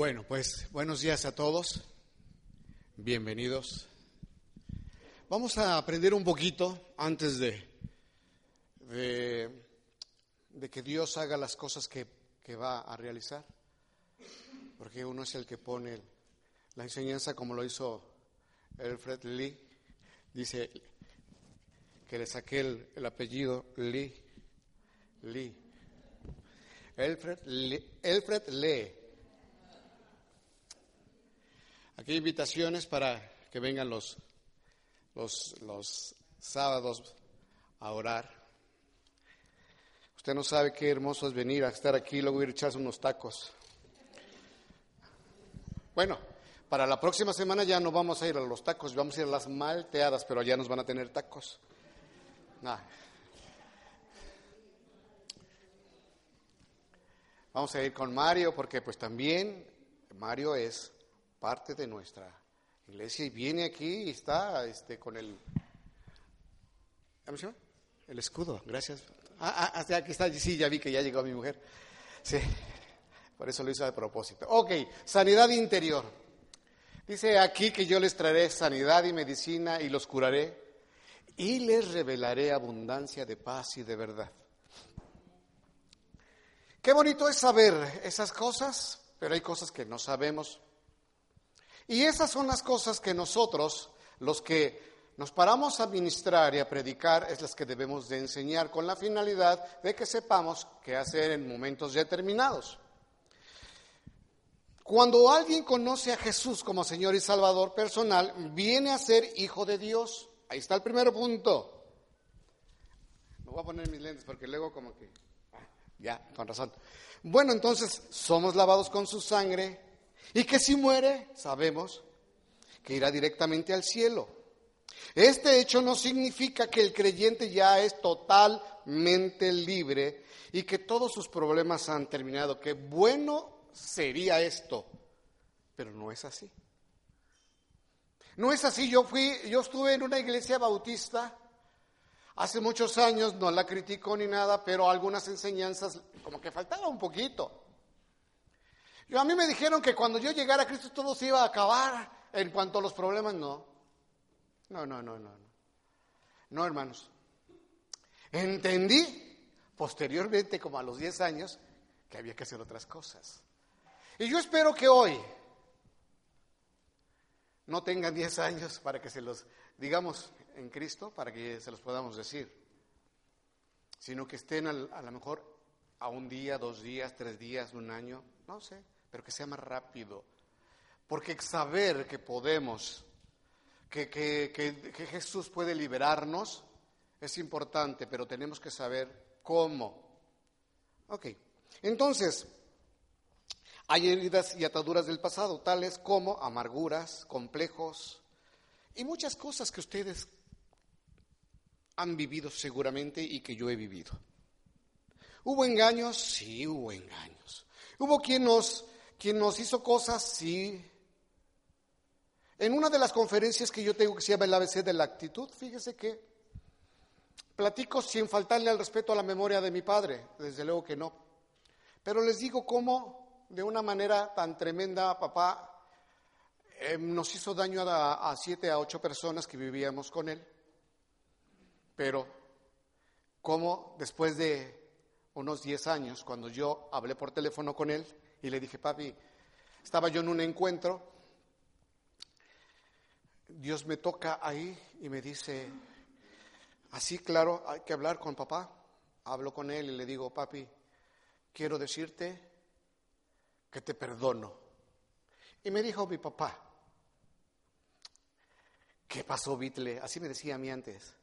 Bueno, pues buenos días a todos. Bienvenidos. Vamos a aprender un poquito antes de, de, que Dios haga las cosas que, que, va a realizar. Porque uno es el que pone la enseñanza como lo hizo Alfred Lee. Dice que le saqué el, el apellido Lee. Lee. Alfred Lee. Alfred Lee. Aquí hay invitaciones para que vengan los, los, los sábados a orar. Usted no sabe qué hermoso es venir a estar aquí y luego ir a echarse unos tacos. Bueno, para la próxima semana ya no vamos a ir a los tacos, vamos a ir a las malteadas, pero allá nos van a tener tacos. Vamos a ir con Mario porque pues también Mario es parte de nuestra iglesia y viene aquí y está este, con el... El escudo, gracias. Ah, ah, aquí está, sí, ya vi que ya llegó mi mujer. Sí, por eso lo hizo de propósito. Ok, sanidad interior. Dice aquí que yo les traeré sanidad y medicina y los curaré y les revelaré abundancia de paz y de verdad. Qué bonito es saber esas cosas, pero hay cosas que no sabemos. Y esas son las cosas que nosotros, los que nos paramos a ministrar y a predicar, es las que debemos de enseñar con la finalidad de que sepamos qué hacer en momentos determinados. Cuando alguien conoce a Jesús como Señor y Salvador personal, viene a ser hijo de Dios. Ahí está el primer punto. Me voy a poner mis lentes porque luego como que... Ah, ya, con razón. Bueno, entonces somos lavados con su sangre, y que si muere, sabemos que irá directamente al cielo. Este hecho no significa que el creyente ya es totalmente libre y que todos sus problemas han terminado. Qué bueno sería esto, pero no es así. No es así. Yo fui, yo estuve en una iglesia bautista hace muchos años, no la critico ni nada, pero algunas enseñanzas como que faltaba un poquito. Yo, a mí me dijeron que cuando yo llegara a Cristo todo se iba a acabar en cuanto a los problemas. No. No, no, no, no. No, hermanos. Entendí posteriormente, como a los 10 años, que había que hacer otras cosas. Y yo espero que hoy no tengan 10 años para que se los digamos en Cristo, para que se los podamos decir, sino que estén a lo mejor a un día, dos días, tres días, un año, no sé pero que sea más rápido. Porque saber que podemos, que, que, Jesús puede liberarnos, es importante, pero tenemos que saber cómo. Ok, entonces, hay heridas y ataduras del pasado, tales como amarguras, complejos y muchas cosas que ustedes han vivido seguramente y que yo he vivido. ¿Hubo engaños? Sí, hubo engaños. Hubo quien nos quien nos hizo cosas, sí. En una de las conferencias que yo tengo que se llama el ABC de la actitud, fíjese que platico sin faltarle al respeto a la memoria de mi padre, desde luego que no. Pero les digo cómo, de una manera tan tremenda, papá eh, nos hizo daño a, a siete, a ocho personas que vivíamos con él. Pero cómo después de unos diez años, cuando yo hablé por teléfono con él, y le dije, papi, estaba yo en un encuentro, Dios me toca ahí y me dice, así claro, hay que hablar con papá. Hablo con él y le digo, papi, quiero decirte que te perdono. Y me dijo mi papá, ¿qué pasó, Bitle? Así me decía a mí antes.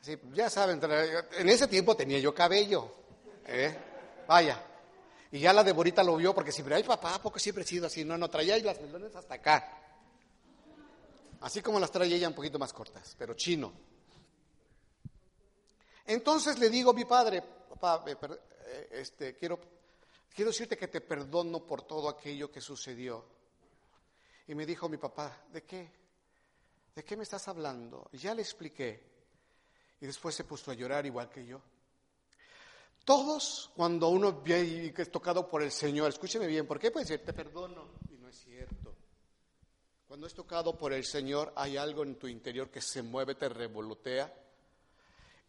Así, ya saben, en ese tiempo tenía yo cabello. ¿eh? Vaya, y ya la Deborita lo vio porque siempre, ay papá, porque siempre he sido así? No, no, traía las melones hasta acá. Así como las traía ella un poquito más cortas, pero chino. Entonces le digo a mi padre, papá, eh, este, quiero, quiero decirte que te perdono por todo aquello que sucedió. Y me dijo mi papá, ¿de qué? ¿De qué me estás hablando? Y ya le expliqué. Y después se puso a llorar igual que yo. Todos, cuando uno es tocado por el Señor, escúcheme bien, ¿por qué puede decir, te perdono? Y no es cierto. Cuando es tocado por el Señor, hay algo en tu interior que se mueve, te revolotea.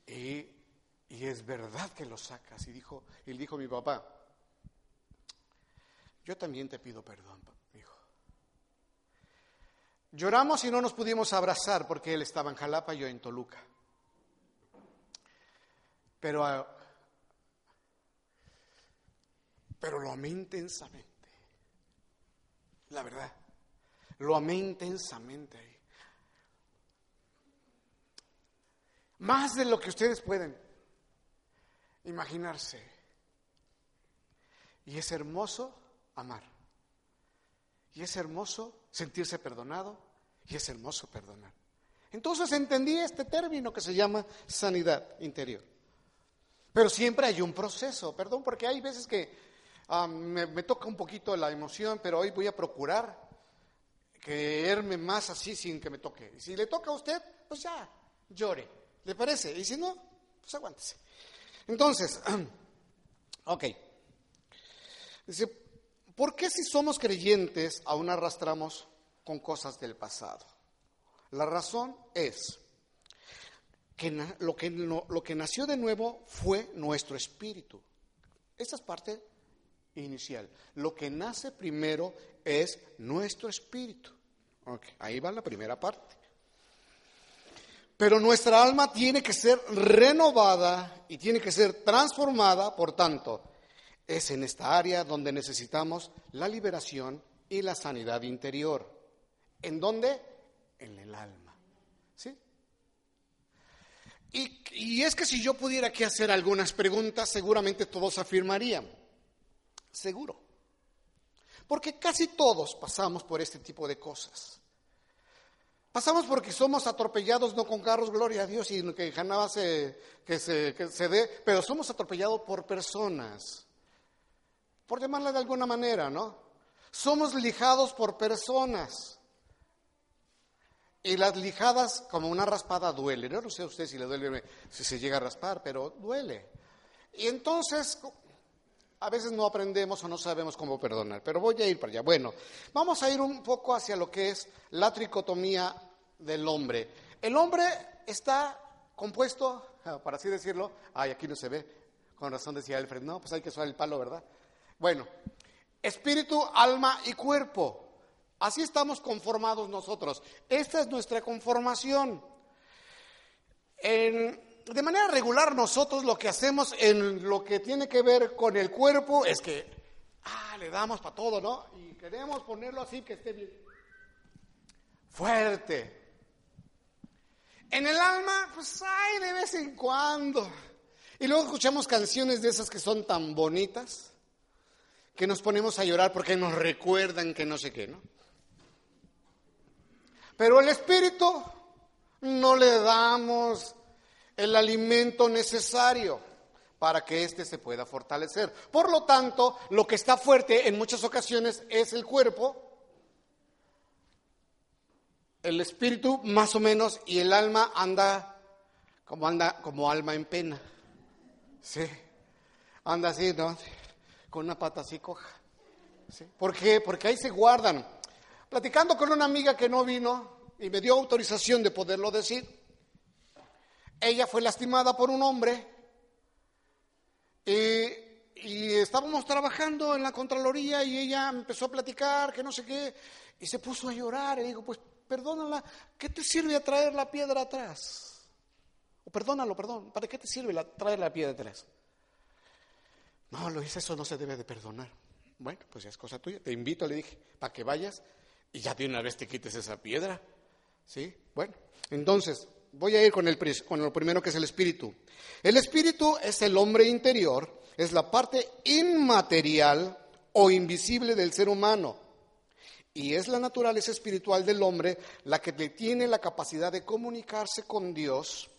Y, y es verdad que lo sacas. Y dijo, y dijo mi papá, yo también te pido perdón, hijo. Lloramos y no nos pudimos abrazar porque él estaba en Jalapa y yo en Toluca. Pero ah, pero lo amé intensamente. La verdad, lo amé intensamente. Más de lo que ustedes pueden imaginarse. Y es hermoso amar. Y es hermoso sentirse perdonado. Y es hermoso perdonar. Entonces entendí este término que se llama sanidad interior. Pero siempre hay un proceso, perdón, porque hay veces que Ah, me, toca un poquito la emoción, pero hoy voy a procurar creerme más así sin que me toque. Y si le toca a usted, pues ya, llore. ¿Le parece? Y si no, pues aguántese. Entonces, ok. Dice, ¿por qué si somos creyentes aún arrastramos con cosas del pasado? La razón es que lo que, lo que nació de nuevo fue nuestro espíritu. Esta es parte inicial. Lo que nace primero es nuestro espíritu. ahí va la primera parte. Pero nuestra alma tiene que ser renovada y tiene que ser transformada, por tanto, es en esta área donde necesitamos la liberación y la sanidad interior. ¿En dónde? En el alma. ¿Sí? Y, y es que si yo pudiera aquí hacer algunas preguntas, seguramente todos afirmarían, seguro. Porque casi todos pasamos por este tipo de cosas. Pasamos porque somos atropellados no con carros, gloria a Dios, y que jamás se, que se, que se dé, pero somos atropellados por personas, por llamarla de alguna manera, ¿no? Somos lijados por personas. Y las lijadas, como una raspada, duele. no sé a usted si le duele, si se llega a raspar, pero duele. Y entonces, a veces no aprendemos o no sabemos cómo perdonar, pero voy a ir para allá. Bueno, vamos a ir un poco hacia lo que es la tricotomía del hombre. El hombre está compuesto, para así decirlo, ay, aquí no se ve, con razón decía Alfred, no, pues hay que usar el palo, ¿verdad? Bueno, espíritu, alma y cuerpo. Así estamos conformados nosotros. Esta es nuestra conformación. En, de manera regular nosotros lo que hacemos en lo que tiene que ver con el cuerpo es que, ah, le damos para todo, ¿no? Y queremos ponerlo así que esté bien fuerte. En el alma, pues hay de vez en cuando. Y luego escuchamos canciones de esas que son tan bonitas que nos ponemos a llorar porque nos recuerdan que no sé qué, ¿no? Pero el espíritu no le damos el alimento necesario para que éste se pueda fortalecer. Por lo tanto, lo que está fuerte en muchas ocasiones es el cuerpo, el espíritu más o menos y el alma anda como anda como alma en pena. Sí. Anda así, ¿no? Con una pata así coja. ¿Sí? ¿Por qué? Porque ahí se guardan. Platicando con una amiga que no vino y me dio autorización de poderlo decir, ella fue lastimada por un hombre y, estábamos trabajando en la Contraloría y ella empezó a platicar que no sé qué y se puso a llorar y digo, pues perdónala, ¿qué te sirve a traer la piedra atrás? O perdónalo, perdón, ¿para qué te sirve la, traer la piedra atrás? No, lo hice, eso no se debe de perdonar. Bueno, pues ya es cosa tuya. Te invito, le dije, para que vayas y ya de una vez te quites esa piedra. ¿Sí? Bueno, entonces, voy a ir con, el, con lo primero que es el espíritu. El espíritu es el hombre interior, es la parte inmaterial o invisible del ser humano. Y es la naturaleza espiritual del hombre la que tiene la capacidad de comunicarse con Dios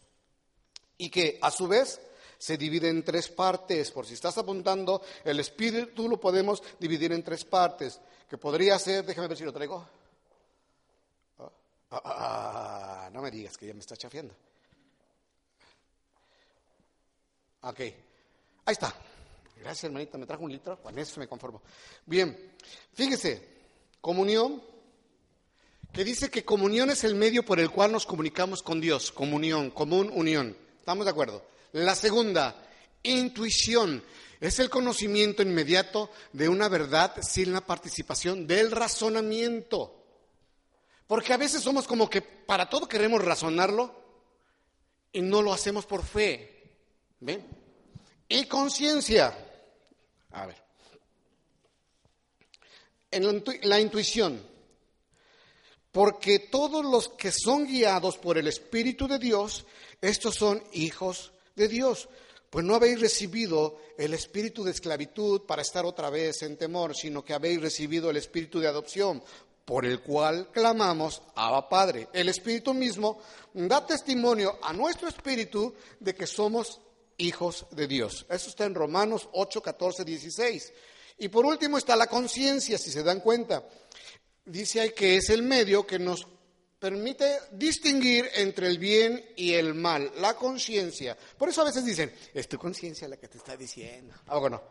y que a su vez se divide en tres partes. Por si estás apuntando, el espíritu lo podemos dividir en tres partes, que podría ser, déjame ver si lo traigo. Ah, ah, ah, no me digas que ya me está chafiando. Ok. Ahí está. Gracias, hermanita, me trajo un litro, con eso me conformo. Bien, fíjese, comunión, que dice que comunión es el medio por el cual nos comunicamos con Dios, comunión, común, unión. ¿Estamos de acuerdo? La segunda, intuición, es el conocimiento inmediato de una verdad sin la participación del razonamiento. Porque a veces somos como que para todo queremos razonarlo y no lo hacemos por fe. ¿Ven? Y conciencia. A ver. En la intuición. Porque todos los que son guiados por el Espíritu de Dios, estos son hijos de Dios. Pues no habéis recibido el espíritu de esclavitud para estar otra vez en temor, sino que habéis recibido el espíritu de adopción, por el cual clamamos, Abba Padre. El espíritu mismo da testimonio a nuestro espíritu de que somos hijos de Dios. Eso está en Romanos 8, 14, 16. Y por último está la conciencia, si se dan cuenta. Dice ahí que es el medio que nos permite distinguir entre el bien y el mal, la conciencia. Por eso a veces dicen, es tu conciencia la que te está diciendo. Ah, bueno,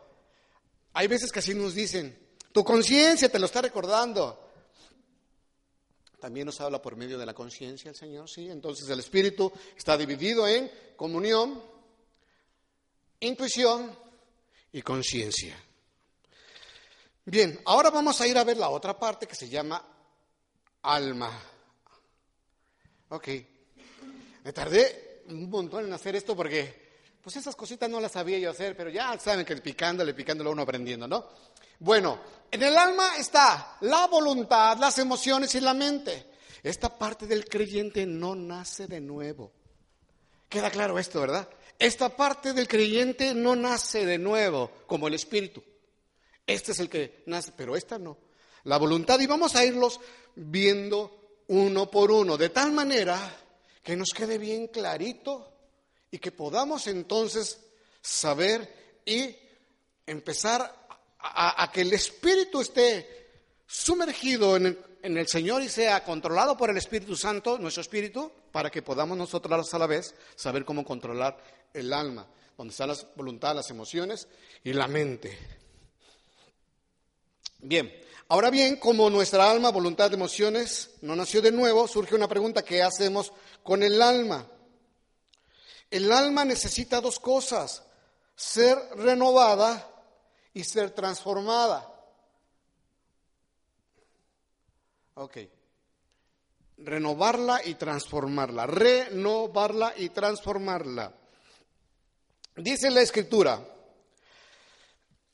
hay veces que así nos dicen, tu conciencia te lo está recordando. También nos habla por medio de la conciencia el Señor, sí. Entonces el espíritu está dividido en comunión, intuición y conciencia. Bien, ahora vamos a ir a ver la otra parte que se llama alma. Ok. Me tardé un montón en hacer esto porque, pues esas cositas no las sabía yo hacer, pero ya saben que picándole, picándole uno aprendiendo, ¿no? Bueno, en el alma está la voluntad, las emociones y la mente. Esta parte del creyente no nace de nuevo. Queda claro esto, ¿verdad? Esta parte del creyente no nace de nuevo, como el espíritu. Este es el que nace, pero esta no. La voluntad, y vamos a irlos viendo uno por uno, de tal manera que nos quede bien clarito y que podamos entonces saber y empezar a, que el Espíritu esté sumergido en el, Señor y sea controlado por el Espíritu Santo, nuestro Espíritu, para que podamos nosotros a la vez saber cómo controlar el alma, donde está la voluntad, las emociones y la mente. Bien, Ahora bien, como nuestra alma, voluntad, emociones no nació de nuevo, surge una pregunta, ¿qué hacemos con el alma? El alma necesita dos cosas, ser renovada y ser transformada. Ok. Renovarla y transformarla. Renovarla y transformarla. Dice la escritura,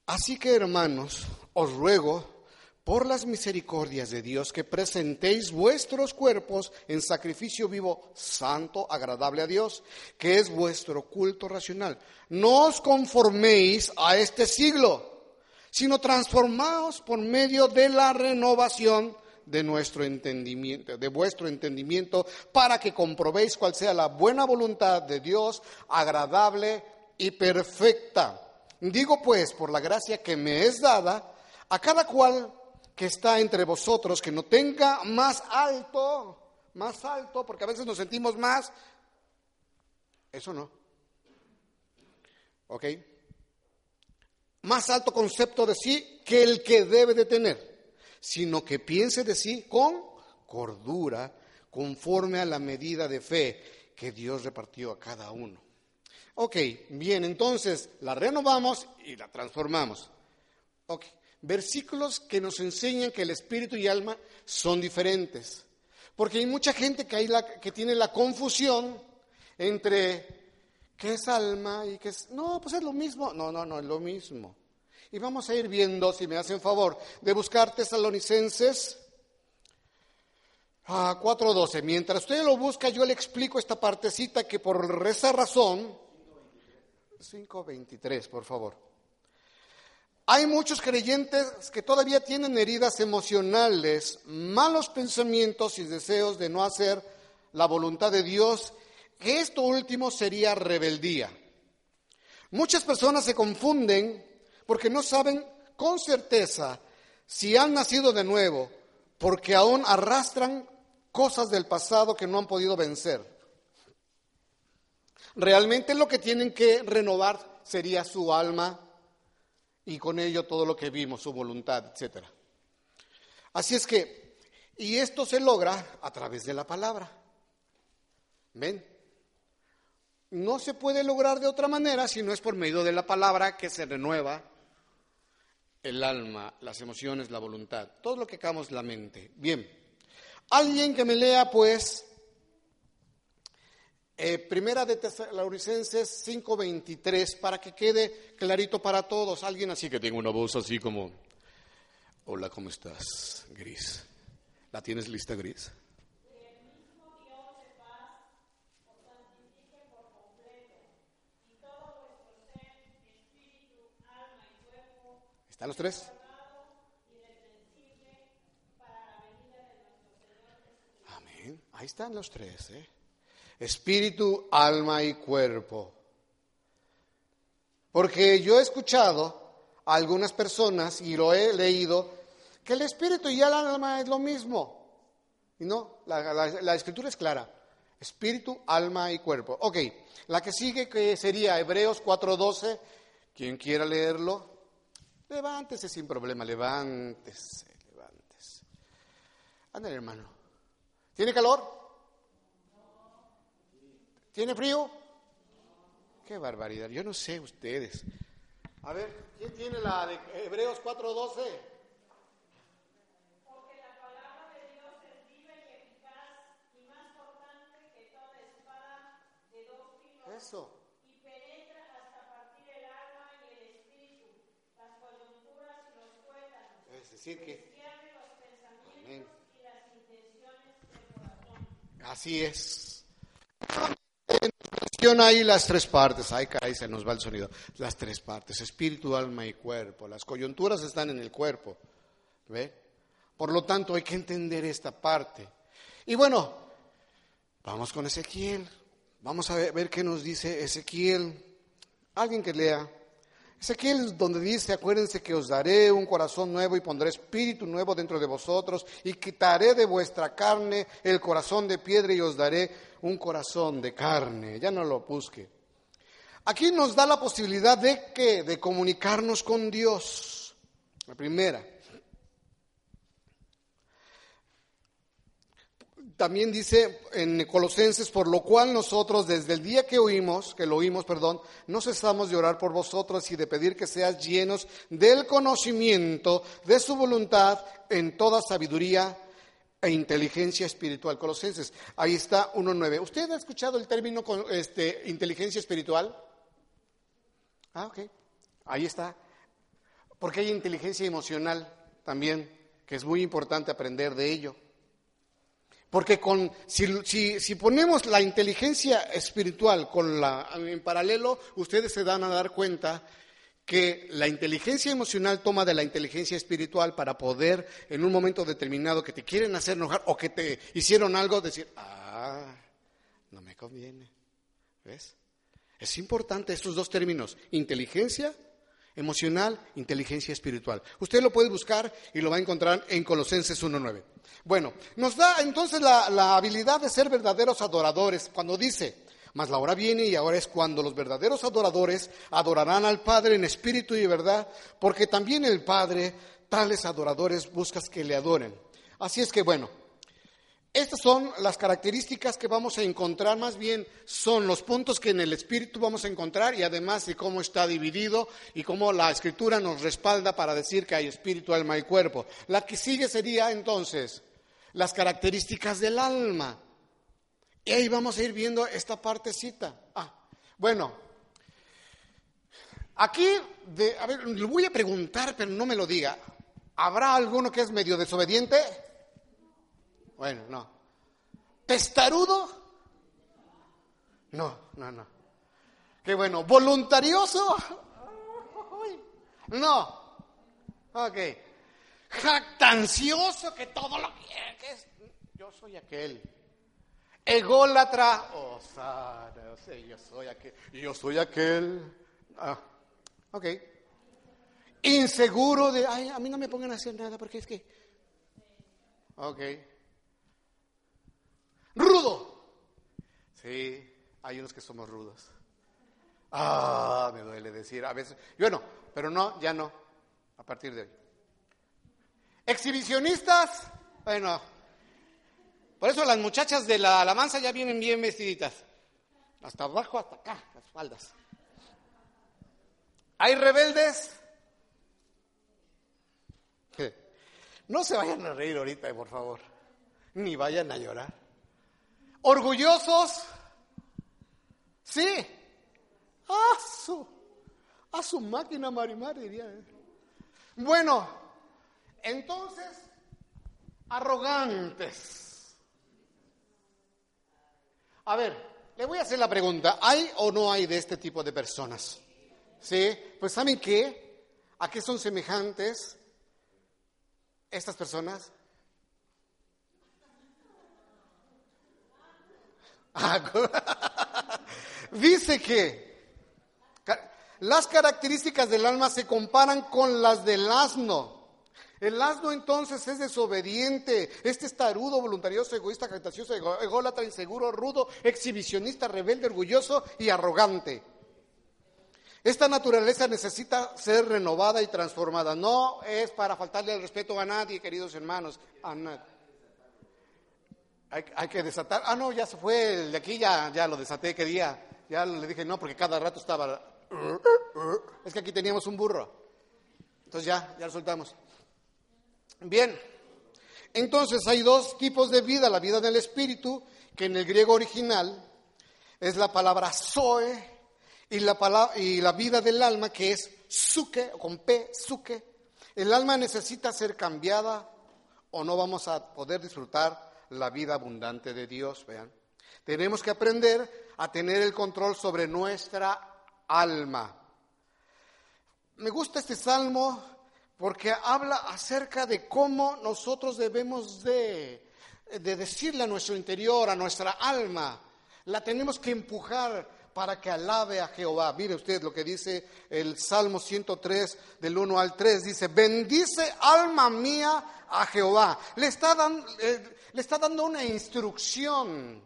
así que hermanos, os ruego por las misericordias de Dios, que presentéis vuestros cuerpos en sacrificio vivo, santo, agradable a Dios, que es vuestro culto racional. No os conforméis a este siglo, sino transformaos por medio de la renovación de nuestro entendimiento, de vuestro entendimiento, para que comprobéis cuál sea la buena voluntad de Dios, agradable y perfecta. Digo pues, por la gracia que me es dada, a cada cual que está entre vosotros, que no tenga más alto, más alto, porque a veces nos sentimos más. Eso no. ¿Ok? Más alto concepto de sí que el que debe de tener, sino que piense de sí con cordura, conforme a la medida de fe que Dios repartió a cada uno. Ok, bien, entonces la renovamos y la transformamos. Ok, versículos que nos enseñan que el espíritu y alma son diferentes. Porque hay mucha gente que, hay la, que tiene la confusión entre qué es alma y qué es... No, pues es lo mismo. No, no, no, es lo mismo. Y vamos a ir viendo, si me hacen favor, de buscar tesalonicenses a 4.12. Mientras usted lo busca, yo le explico esta partecita que por esa razón... 5.23, por favor. Hay muchos creyentes que todavía tienen heridas emocionales, malos pensamientos y deseos de no hacer la voluntad de Dios, esto último sería rebeldía. Muchas personas se confunden porque no saben con certeza si han nacido de nuevo, porque aún arrastran cosas del pasado que no han podido vencer. Realmente lo que tienen que renovar sería su alma y con ello todo lo que vimos, su voluntad, etc. Así es que, y esto se logra a través de la palabra. ¿Ven? No se puede lograr de otra manera si no es por medio de la palabra que se renueva el alma, las emociones, la voluntad, todo lo que hagamos la mente. Bien, alguien que me lea pues eh, primera de Tesalonicenses 5:23 para que quede clarito para todos. Alguien así que tenga una voz así como, hola, ¿cómo estás? Gris. ¿La tienes lista, Gris? ¿Están los tres? Amén. Ahí están los tres, ¿eh? Espíritu, alma y cuerpo. Porque yo he escuchado a algunas personas y lo he leído que el espíritu y el alma es lo mismo. Y no, la, la escritura es clara. Espíritu, alma y cuerpo. Ok, la que sigue que sería Hebreos 4:12. Quien quiera leerlo, Levántese sin problema, levántese, levántese. Ándale, hermano. ¿Tiene calor? ¿Tiene frío? Qué barbaridad. Yo no sé ustedes. A ver, ¿quién tiene la de Hebreos 4:12? Porque la palabra de Dios es viva y eficaz y más cortante que toda espada de dos filos. Eso. Y penetra hasta partir el alma y el espíritu, las coyunturas y los tuétanos. Es decir que... Los pensamientos Amén. y las intenciones del corazón. Así es. Menciona ahí las tres partes. Ay, caray, se nos va el sonido. Las tres partes, espíritu, alma y cuerpo. Las coyunturas están en el cuerpo. ¿Ve? Por lo tanto, hay que entender esta parte. Y bueno, vamos con Ezequiel. Vamos a ver, ver qué nos dice Ezequiel. Alguien que lea. Ezequiel donde dice, acuérdense que os daré un corazón nuevo y pondré espíritu nuevo dentro de vosotros y quitaré de vuestra carne el corazón de piedra y os daré un corazón de carne. Ya no lo busque. Aquí nos da la posibilidad de que de comunicarnos con Dios. La primera. También dice en Colosenses, por lo cual nosotros desde el día que oímos, que lo oímos, perdón, no cesamos de orar por vosotros y de pedir que seas llenos del conocimiento de su voluntad en toda sabiduría e inteligencia espiritual. Colosenses, ahí está 1.9. ¿Usted ha escuchado el término este, inteligencia espiritual? Ah, ok. Ahí está. Porque hay inteligencia emocional también, que es muy importante aprender de ello. Porque con, si, si- ponemos la inteligencia espiritual con la, en paralelo, ustedes se dan a dar cuenta que la inteligencia emocional toma de la inteligencia espiritual para poder, en un momento determinado que te quieren hacer enojar o que te hicieron algo, decir, ah, no me conviene. ¿Ves? Es importante estos dos términos, inteligencia emocional, inteligencia espiritual. Usted lo puede buscar y lo va a encontrar en Colosenses 1.9. Bueno, nos da entonces la, la habilidad de ser verdaderos adoradores cuando dice, mas la hora viene y ahora es cuando los verdaderos adoradores adorarán al Padre en espíritu y verdad, porque también el Padre tales adoradores buscas que le adoren. Así es que bueno, estas son las características que vamos a encontrar, más bien son los puntos que en el espíritu vamos a encontrar y además de cómo está dividido y cómo la escritura nos respalda para decir que hay espíritu, alma y cuerpo. La que sigue sería entonces las características del alma. Y ahí vamos a ir viendo esta partecita. Ah, bueno, aquí, de, a ver, le voy a preguntar, pero no me lo diga. ¿Habrá alguno que es medio desobediente? Bueno, no. ¿Testarudo? No, no, no. Qué bueno. ¿Voluntarioso? No. Ok. Jactancioso que todo lo que es- Yo soy aquel. Ególatra. Oh, Sara, o sea, yo soy aquel. Yo soy aquel. Ah, ok. Inseguro de, ay, a mí no me pongan a hacer nada porque es que. Ok. Rudo. Sí, hay unos que somos rudos. Ah, me duele decir, a veces, yo no, pero no, ya no, a partir de hoy. Exhibicionistas, bueno, por eso las muchachas de la alabanza ya vienen bien vestiditas, hasta abajo, hasta acá, las faldas. Hay rebeldes. No se vayan a reír ahorita, por favor, ni vayan a llorar. Orgullosos, sí, a su, a su máquina marimar, diría. Bueno, entonces, arrogantes. A ver, le voy a hacer la pregunta, ¿hay o no hay de este tipo de personas? ¿Sí? Pues ¿saben qué? ¿A qué son semejantes estas personas? Dice que las características del alma se comparan con las del asno. El asno entonces es desobediente, este es tarudo, voluntarioso, egoísta, cactacioso, ególatra, inseguro, rudo, exhibicionista, rebelde, orgulloso y arrogante. Esta naturaleza necesita ser renovada y transformada. No es para faltarle el respeto a nadie, queridos hermanos, a nadie. Hay, que desatar. Ah, no, ya se fue el de aquí, ya, ya lo desaté, ¿qué día? Ya le dije no, porque cada rato estaba es que aquí teníamos un burro. Entonces ya, ya lo soltamos. Bien, entonces hay dos tipos de vida, la vida del espíritu, que en el griego original es la palabra zoe, y la, y la vida del alma, que es suke, con P, suke. El alma necesita ser cambiada o no vamos a poder disfrutar la vida abundante de Dios, vean. Tenemos que aprender a tener el control sobre nuestra alma. Me gusta este salmo porque habla acerca de cómo nosotros debemos de, de decirle a nuestro interior, a nuestra alma, la tenemos que empujar para que alabe a Jehová. Mire usted lo que dice el Salmo 103 del 1 al 3. Dice, bendice alma mía a Jehová. Le está, dando, eh, le está dando una instrucción.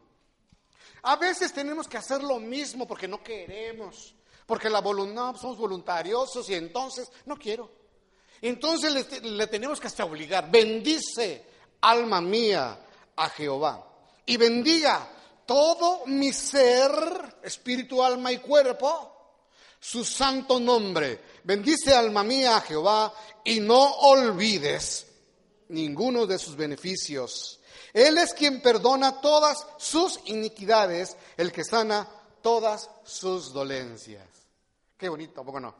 A veces tenemos que hacer lo mismo porque no queremos. Porque la voluntad, somos voluntariosos y entonces no quiero. Entonces le, tenemos que hasta obligar. Bendice, alma mía, a Jehová. Y bendiga todo mi ser, espíritu, alma y cuerpo, su santo nombre. Bendice, alma mía, a Jehová y no olvides ninguno de sus beneficios. Él es quien perdona todas sus iniquidades, el que sana todas sus dolencias. Qué bonito, poco no?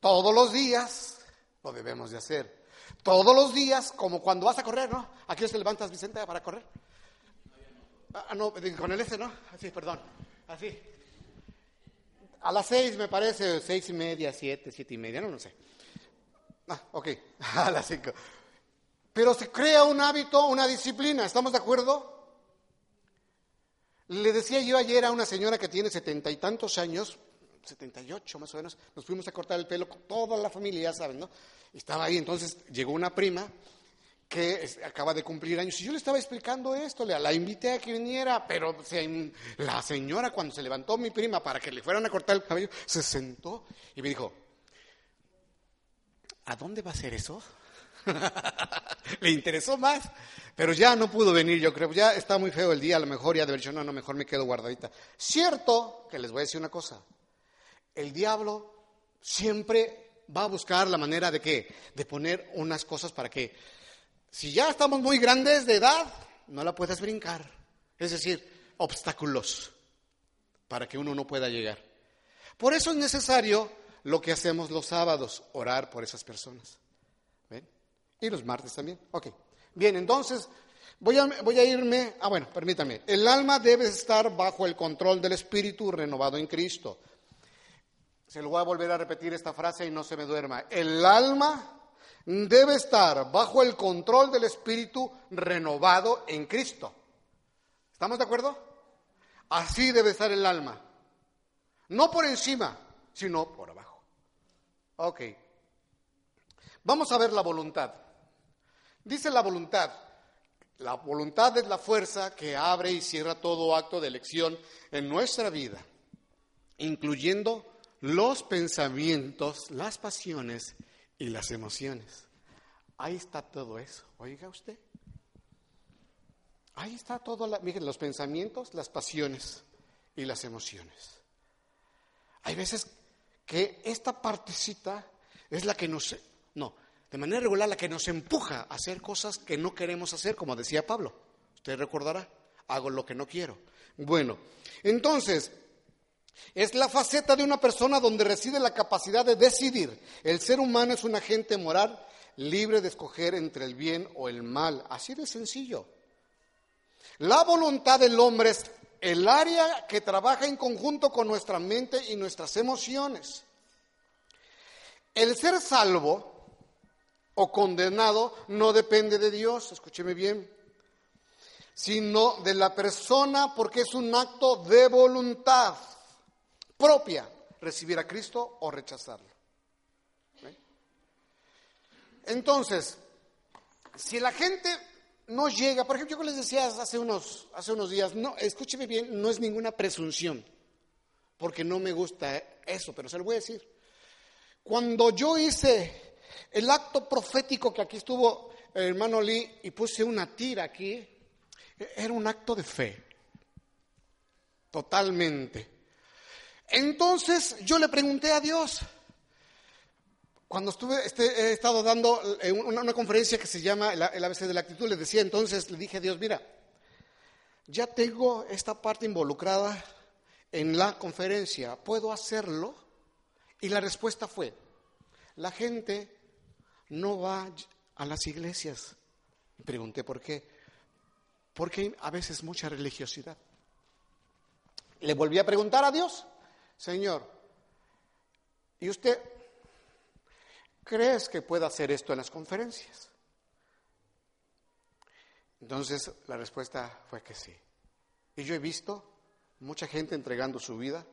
Todos los días lo debemos de hacer. Todos los días, como cuando vas a correr, ¿no? Aquí te levantas, Vicente, para correr. Ah, no, con el este, ¿no? Así, perdón. Así. A las seis, me parece, seis y media, siete, siete y media, no, no sé. Ah, ok, a las cinco. Pero se crea un hábito, una disciplina, ¿estamos de acuerdo? Le decía yo ayer a una señora que tiene setenta y tantos años, 78 más o menos, nos fuimos a cortar el pelo toda la familia, ya saben, ¿no? Estaba ahí, entonces llegó una prima que acaba de cumplir años y yo le estaba explicando esto, le, la invité a que viniera, pero la señora cuando se levantó mi prima para que le fueran a cortar el cabello, se sentó y me dijo, ¿a dónde va a ser eso? le interesó más, pero ya no pudo venir, yo creo, ya está muy feo el día, a lo mejor ya de haber dicho, no, no, mejor me quedo guardadita. Cierto que les voy a decir una cosa, el diablo siempre va a buscar la manera de qué? De poner unas cosas para que, si ya estamos muy grandes de edad, no la puedas brincar. Es decir, obstáculos para que uno no pueda llegar. Por eso es necesario lo que hacemos los sábados, orar por esas personas. Y los martes también. Ok. Bien, entonces voy a, a irme. Ah, bueno, permítame. El alma debe estar bajo el control del Espíritu renovado en Cristo. Se lo voy a volver a repetir esta frase y no se me duerma. El alma debe estar bajo el control del Espíritu renovado en Cristo. ¿Estamos de acuerdo? Así debe estar el alma. No por encima, sino por abajo. Ok. Vamos a ver la voluntad. Dice la voluntad. La voluntad es la fuerza que abre y cierra todo acto de elección en nuestra vida. incluyendo los pensamientos, las pasiones y las emociones. Ahí está todo eso. Oiga usted. Ahí está todo, la, miren, los pensamientos, las pasiones y las emociones. Hay veces que esta partecita es la que nos, no, de manera regular la que nos empuja a hacer cosas que no queremos hacer, como decía Pablo. Usted recordará, hago lo que no quiero. Bueno, entonces, es la faceta de una persona donde reside la capacidad de decidir. El ser humano es un agente moral libre de escoger entre el bien o el mal. Así de sencillo. La voluntad del hombre es el área que trabaja en conjunto con nuestra mente y nuestras emociones. El ser salvo o condenado no depende de Dios, escúcheme bien, sino de la persona porque es un acto de voluntad propia recibir a Cristo o rechazarlo. Entonces, si la gente no llega, por ejemplo, yo les decía hace unos, hace unos días, no, escúcheme bien, no es ninguna presunción, porque no me gusta eso, pero se lo voy a decir. Cuando yo hice el acto profético que aquí estuvo el hermano Lee y puse una tira aquí, era un acto de fe, totalmente. Entonces yo le pregunté a Dios, cuando estuve, este, he estado dando eh, una, conferencia que se llama el, ABC de la actitud, le decía entonces, le dije a Dios, mira, ya tengo esta parte involucrada en la conferencia, ¿puedo hacerlo? Y la respuesta fue, la gente no va a las iglesias. pregunté por qué. Porque hay a veces mucha religiosidad. Le volví a preguntar a Dios, Señor, ¿y usted ¿crees que pueda hacer esto en las conferencias? Entonces la respuesta fue que sí. Y yo he visto mucha gente entregando su vida.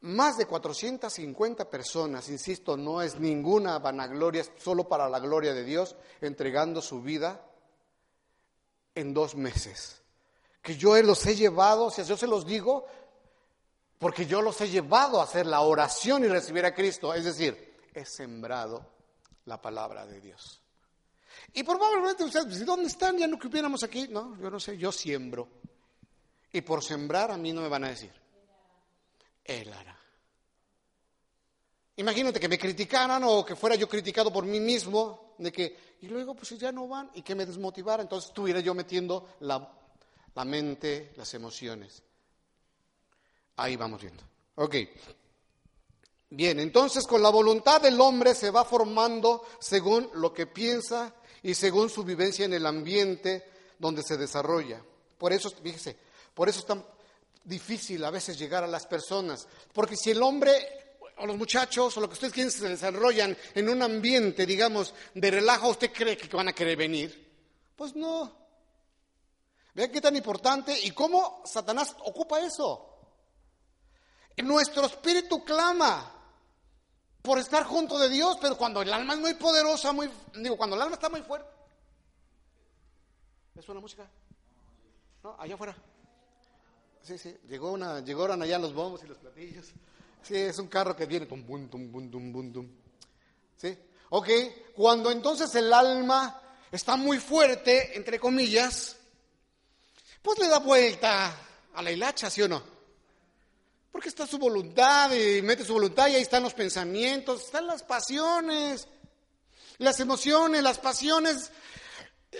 Más de 450 personas, insisto, no es ninguna vanagloria, es solo para la gloria de Dios, entregando su vida en dos meses. Que yo los he llevado, o sea, yo se los digo, porque yo los he llevado a hacer la oración y recibir a Cristo. Es decir, he sembrado la palabra de Dios. Y probablemente ustedes, ¿dónde están? Ya no hubiéramos aquí. No, yo no sé, yo siembro. Y por sembrar a mí no me van a decir. Él hará. Imagínate que me criticaran o que fuera yo criticado por mí mismo, de que, y luego pues ya no van, y que me desmotivara, entonces estuviera yo metiendo la, la mente, las emociones. Ahí vamos viendo. Ok. Bien, entonces con la voluntad del hombre se va formando según lo que piensa y según su vivencia en el ambiente donde se desarrolla. Por eso, fíjese, por eso es tan difícil a veces llegar a las personas, porque si el hombre o los muchachos o lo que ustedes quieren se desarrollan en un ambiente, digamos, de relajo, ¿usted cree que van a querer venir? Pues no. Vean qué tan importante y cómo Satanás ocupa eso. Nuestro espíritu clama por estar junto de Dios, pero cuando el alma es muy poderosa, muy, digo, cuando el alma está muy fuerte. ¿Es una música? No, allá afuera. Sí, sí, llegó una, llegaron allá los bombos y los platillos. Sí, es un carro que viene, tum, bum, tum, bum, tum, bum, tum. ¿Sí? Ok, cuando entonces el alma está muy fuerte, entre comillas, pues le da vuelta a la hilacha, ¿sí o no? Porque está su voluntad y mete su voluntad y ahí están los pensamientos, están las pasiones, las emociones, las pasiones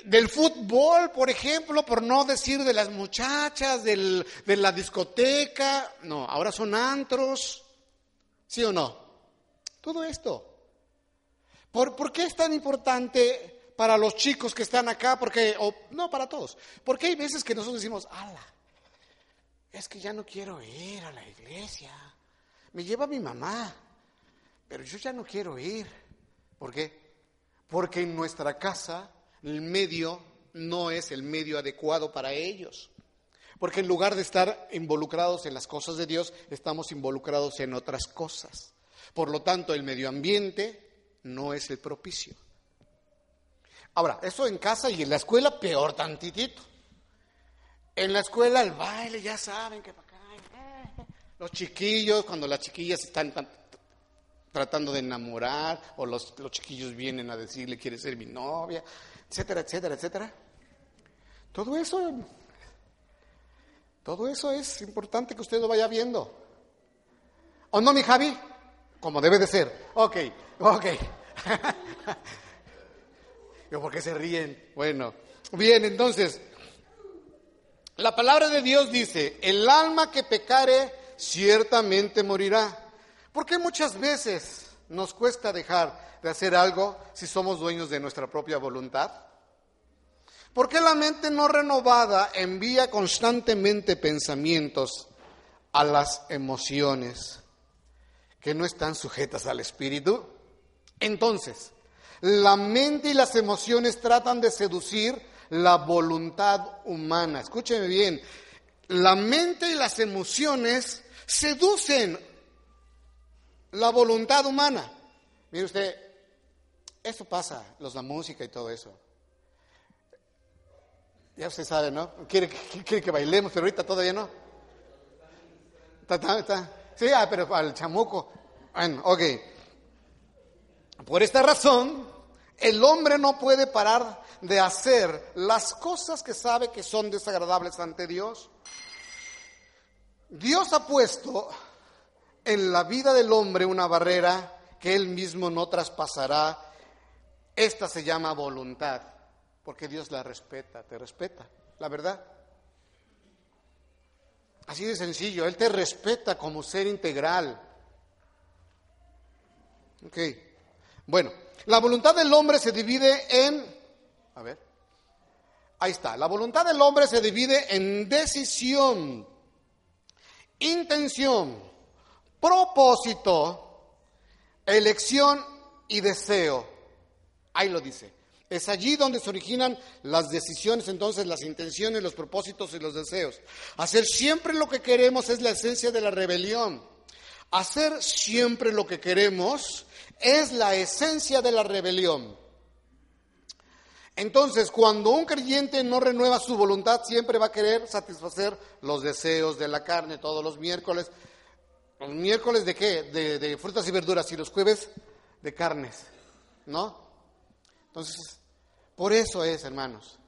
del fútbol, por ejemplo, por no decir de las muchachas, de la discoteca. No, ahora son antros. ¿Sí o no? Todo esto. ¿Por, ¿por qué es tan importante para los chicos que están acá? Porque, o, no, para todos. Porque hay veces que nosotros decimos, ala, es que ya no quiero ir a la iglesia. Me lleva mi mamá, pero yo ya no quiero ir. ¿Por qué? Porque en nuestra casa el medio no es el medio adecuado para ellos. Porque en lugar de estar involucrados en las cosas de Dios, estamos involucrados en otras cosas. Por lo tanto, el medio ambiente no es el propicio. Ahora, eso en casa y en la escuela peor tantitito. En la escuela el baile, ya saben que para acá. Los chiquillos, cuando las chiquillas están tan- tratando de enamorar, o los, los chiquillos vienen a decirle, quiere ser mi novia, etcétera, etcétera, etcétera. Todo eso, todo eso es importante que usted lo vaya viendo. ¿O no, mi Javi? Como debe de ser. Ok, ok. Yo, ¿por qué se ríen? Bueno, bien, entonces, la palabra de Dios dice, el alma que pecare ciertamente morirá. ¿Por qué muchas veces nos cuesta dejar de hacer algo si somos dueños de nuestra propia voluntad? ¿Por qué la mente no renovada envía constantemente pensamientos a las emociones que no están sujetas al espíritu? Entonces, la mente y las emociones tratan de seducir la voluntad humana. Escúcheme bien, la mente y las emociones seducen la voluntad humana. Mire usted, eso pasa, los la música y todo eso. Ya usted sabe, ¿no? Quiere, que- quiere que bailemos, pero ahorita todavía no. Sí, ah, pero al chamuco. Bueno, ok. Por esta razón, el hombre no puede parar de hacer las cosas que sabe que son desagradables ante Dios. Dios ha puesto en la vida del hombre una barrera que él mismo no traspasará. Esta se llama voluntad, porque Dios la respeta, te respeta, la verdad. Así de sencillo, Él te respeta como ser integral. Ok, bueno, la voluntad del hombre se divide en, a ver, ahí está, la voluntad del hombre se divide en decisión, intención, propósito, elección y deseo. Ahí lo dice. Es allí donde se originan las decisiones, entonces las intenciones, los propósitos y los deseos. Hacer siempre lo que queremos es la esencia de la rebelión. Hacer siempre lo que queremos es la esencia de la rebelión. Entonces, cuando un creyente no renueva su voluntad, siempre va a querer satisfacer los deseos de la carne todos los miércoles. ¿Los miércoles de qué? De, frutas y verduras y los jueves de carnes, ¿no? Entonces, por eso es, hermanos.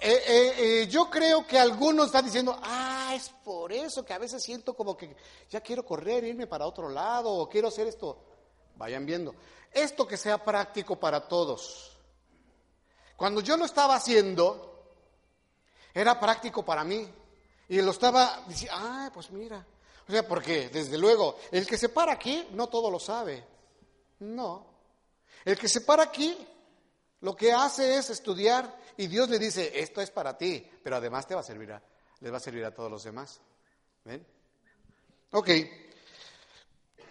Eh, eh, eh, yo creo que algunos están diciendo, ah, es por eso que a veces siento como que ya quiero correr, irme para otro lado o quiero hacer esto. Vayan viendo. Esto que sea práctico para todos. Cuando yo lo estaba haciendo, era práctico para mí. Y lo estaba diciendo, ah, pues mira. O sea, porque desde luego, el que se para aquí no todo lo sabe. No. El que se para aquí lo que hace es estudiar y Dios le dice, esto es para ti, pero además te va a servir a, les va a servir a todos los demás. ¿Ven? Ok.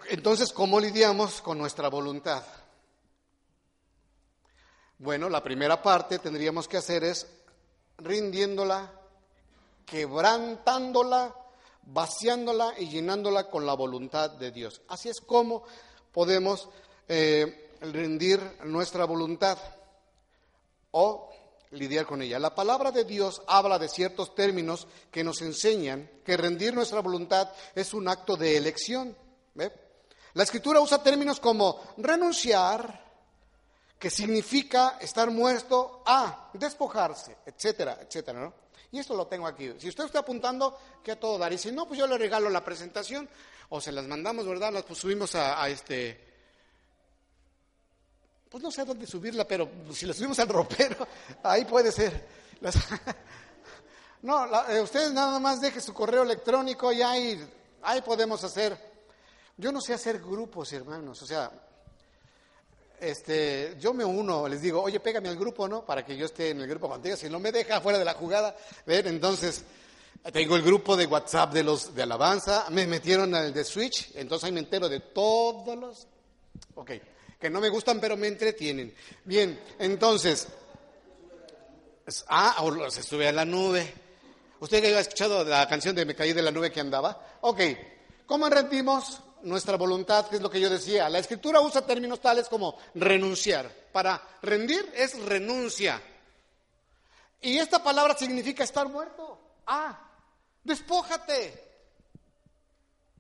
Entonces, ¿cómo lidiamos con nuestra voluntad? Bueno, la primera parte tendríamos que hacer es rindiéndola, quebrantándola, vaciándola y llenándola con la voluntad de Dios. Así es como podemos eh, rendir nuestra voluntad o lidiar con ella. La palabra de Dios habla de ciertos términos que nos enseñan que rendir nuestra voluntad es un acto de elección. La escritura usa términos como renunciar, que significa estar muerto a despojarse, etcétera, etcétera, ¿no? Y esto lo tengo aquí. Si usted está apuntando, que a todo dar. Y si no, pues yo le regalo la presentación o se las mandamos, ¿verdad? Las pues, subimos a, este. Pues no sé a dónde subirla, pero si la subimos al ropero, ahí puede ser. No, la- eh, ustedes nada más deje su correo electrónico y ahí, ahí podemos hacer. Yo no sé hacer grupos, hermanos. O sea, este, yo me uno, les digo, oye, pégame al grupo, ¿no? Para que yo esté en el grupo contigo. Si no me deja fuera de la jugada, ven, entonces tengo el grupo de WhatsApp de los de alabanza, me metieron al de Switch, entonces ahí me entero de todos los, ok, que no me gustan pero me entretienen. Bien, entonces, es- ah, o se sube a la nube. ¿Usted que ha escuchado la canción de Me caí de la nube que andaba? Ok, ¿cómo rendimos nuestra voluntad? Que es lo que yo decía. La escritura usa términos tales como renunciar. Para rendir es renuncia. Y esta palabra significa estar muerto. Ah, despójate.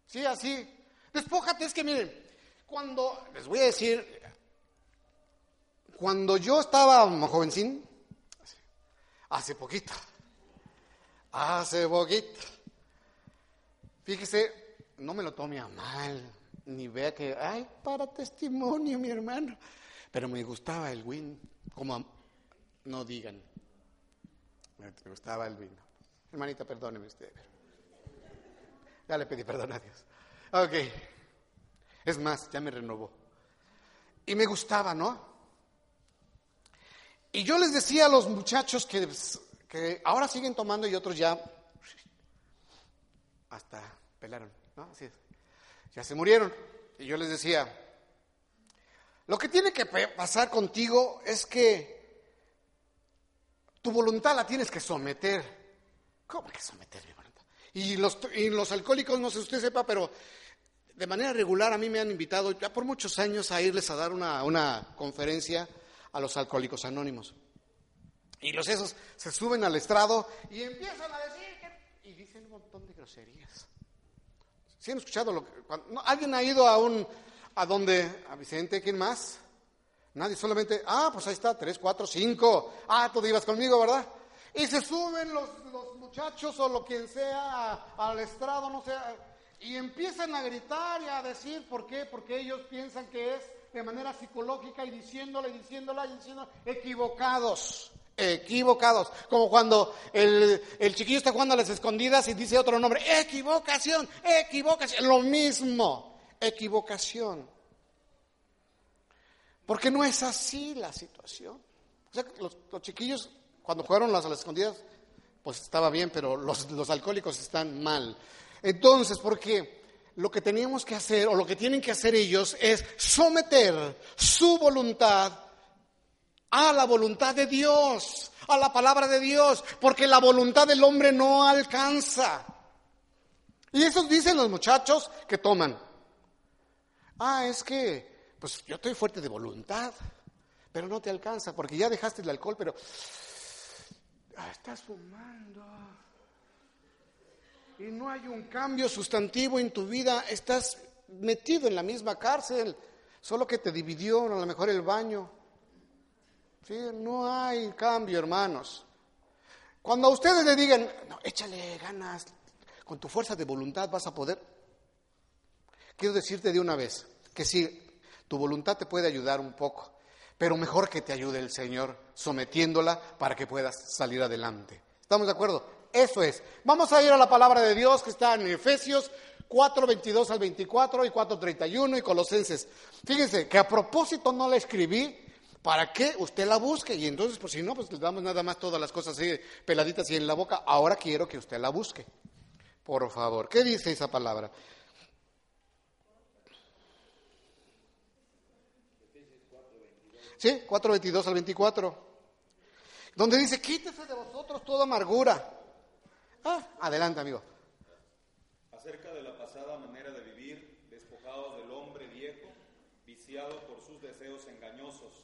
Sí, así. Despójate, es que miren, cuando, les voy a decir, cuando yo estaba jovencín, hace poquito, hace poquito, fíjese, no me lo tome a mal, ni vea que, ay, para testimonio, mi hermano, pero me gustaba el win, como, no digan, me gustaba el vino. Hermanita, perdóneme usted. pero- Ya le pedí perdón a Dios. Ok. Es más, ya me renovó. Y me gustaba, ¿no? Y yo les decía a los muchachos que, que ahora siguen tomando y otros ya hasta pelaron, ¿no? Ya se murieron. Y yo les decía, lo que tiene que pasar contigo es que tu voluntad la tienes que someter. ¿Cómo que someter mi voluntad? Y los, y los alcohólicos, no sé si usted sepa, pero de manera regular a mí me han invitado ya por muchos años a irles a dar una, una conferencia a los alcohólicos anónimos. Y los esos se suben al estrado y empiezan a decir que... Y dicen un montón de groserías. ¿Sí han escuchado lo que... ¿Alguien ha ido a un... a donde... a Vicente, ¿quién más? Nadie, solamente... Ah, pues ahí está, tres, cuatro, cinco. Ah, tú ibas conmigo, ¿verdad? Y se suben los, los muchachos o lo quien sea al estrado, no sé, y empiezan a gritar y a decir por qué, porque ellos piensan que es de manera psicológica y diciéndole, y diciéndola y diciendo equivocados, equivocados. Como cuando el, el chiquillo está jugando a las escondidas y dice otro nombre, equivocación, equivocación, lo mismo, equivocación. Porque no es así la situación. O sea, los, los chiquillos, cuando jugaron las a las escondidas, pues estaba bien, pero los, los alcohólicos están mal. Entonces, porque lo que teníamos que hacer, o lo que tienen que hacer ellos, es someter su voluntad a la voluntad de Dios, a la palabra de Dios, porque la voluntad del hombre no alcanza. Y eso dicen los muchachos que toman. Ah, es que, pues yo estoy fuerte de voluntad, pero no te alcanza, porque ya dejaste el alcohol, pero ah, estás fumando. Y no hay un cambio sustantivo en tu vida, estás metido en la misma cárcel, solo que te dividió a lo mejor el baño. No hay cambio, hermanos. Cuando a ustedes le digan, no, échale ganas, con tu fuerza de voluntad vas a poder. Quiero decirte de una vez que sí, tu voluntad te puede ayudar un poco, pero mejor que te ayude el Señor sometiéndola para que puedas salir adelante. ¿Estamos de acuerdo? Eso es. Vamos a ir a la palabra de Dios que está en Efesios 4, 22 al 24 y 4, 31 y Colosenses. Fíjense que a propósito no la escribí para que usted la busque y entonces, pues si no, pues le damos nada más todas las cosas así peladitas y en la boca. Ahora quiero que usted la busque. Por favor, ¿qué dice esa palabra? ¿Sí? 4, 22 al 24. Donde dice, quítese de vosotros toda amargura. Ah, adelante, amigo. acerca de la pasada manera de vivir, despojados del hombre viejo, viciado por sus deseos engañosos.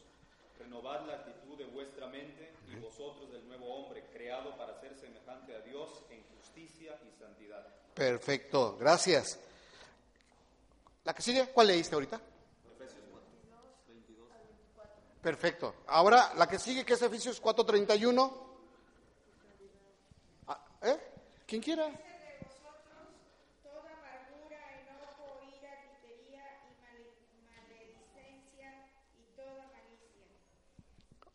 Renovad la actitud de vuestra mente y vosotros del nuevo hombre, creado para ser semejante a Dios en justicia y santidad. Perfecto, gracias. ¿La que sigue? ¿Cuál leíste ahorita? Perfecto. Ahora, la que sigue, que es Efesios 4.31. Ah, ¿Eh? ¿Quién quiera? de vosotros toda amargura, enojo, ira, gritería y male- maledicencia y toda malicia.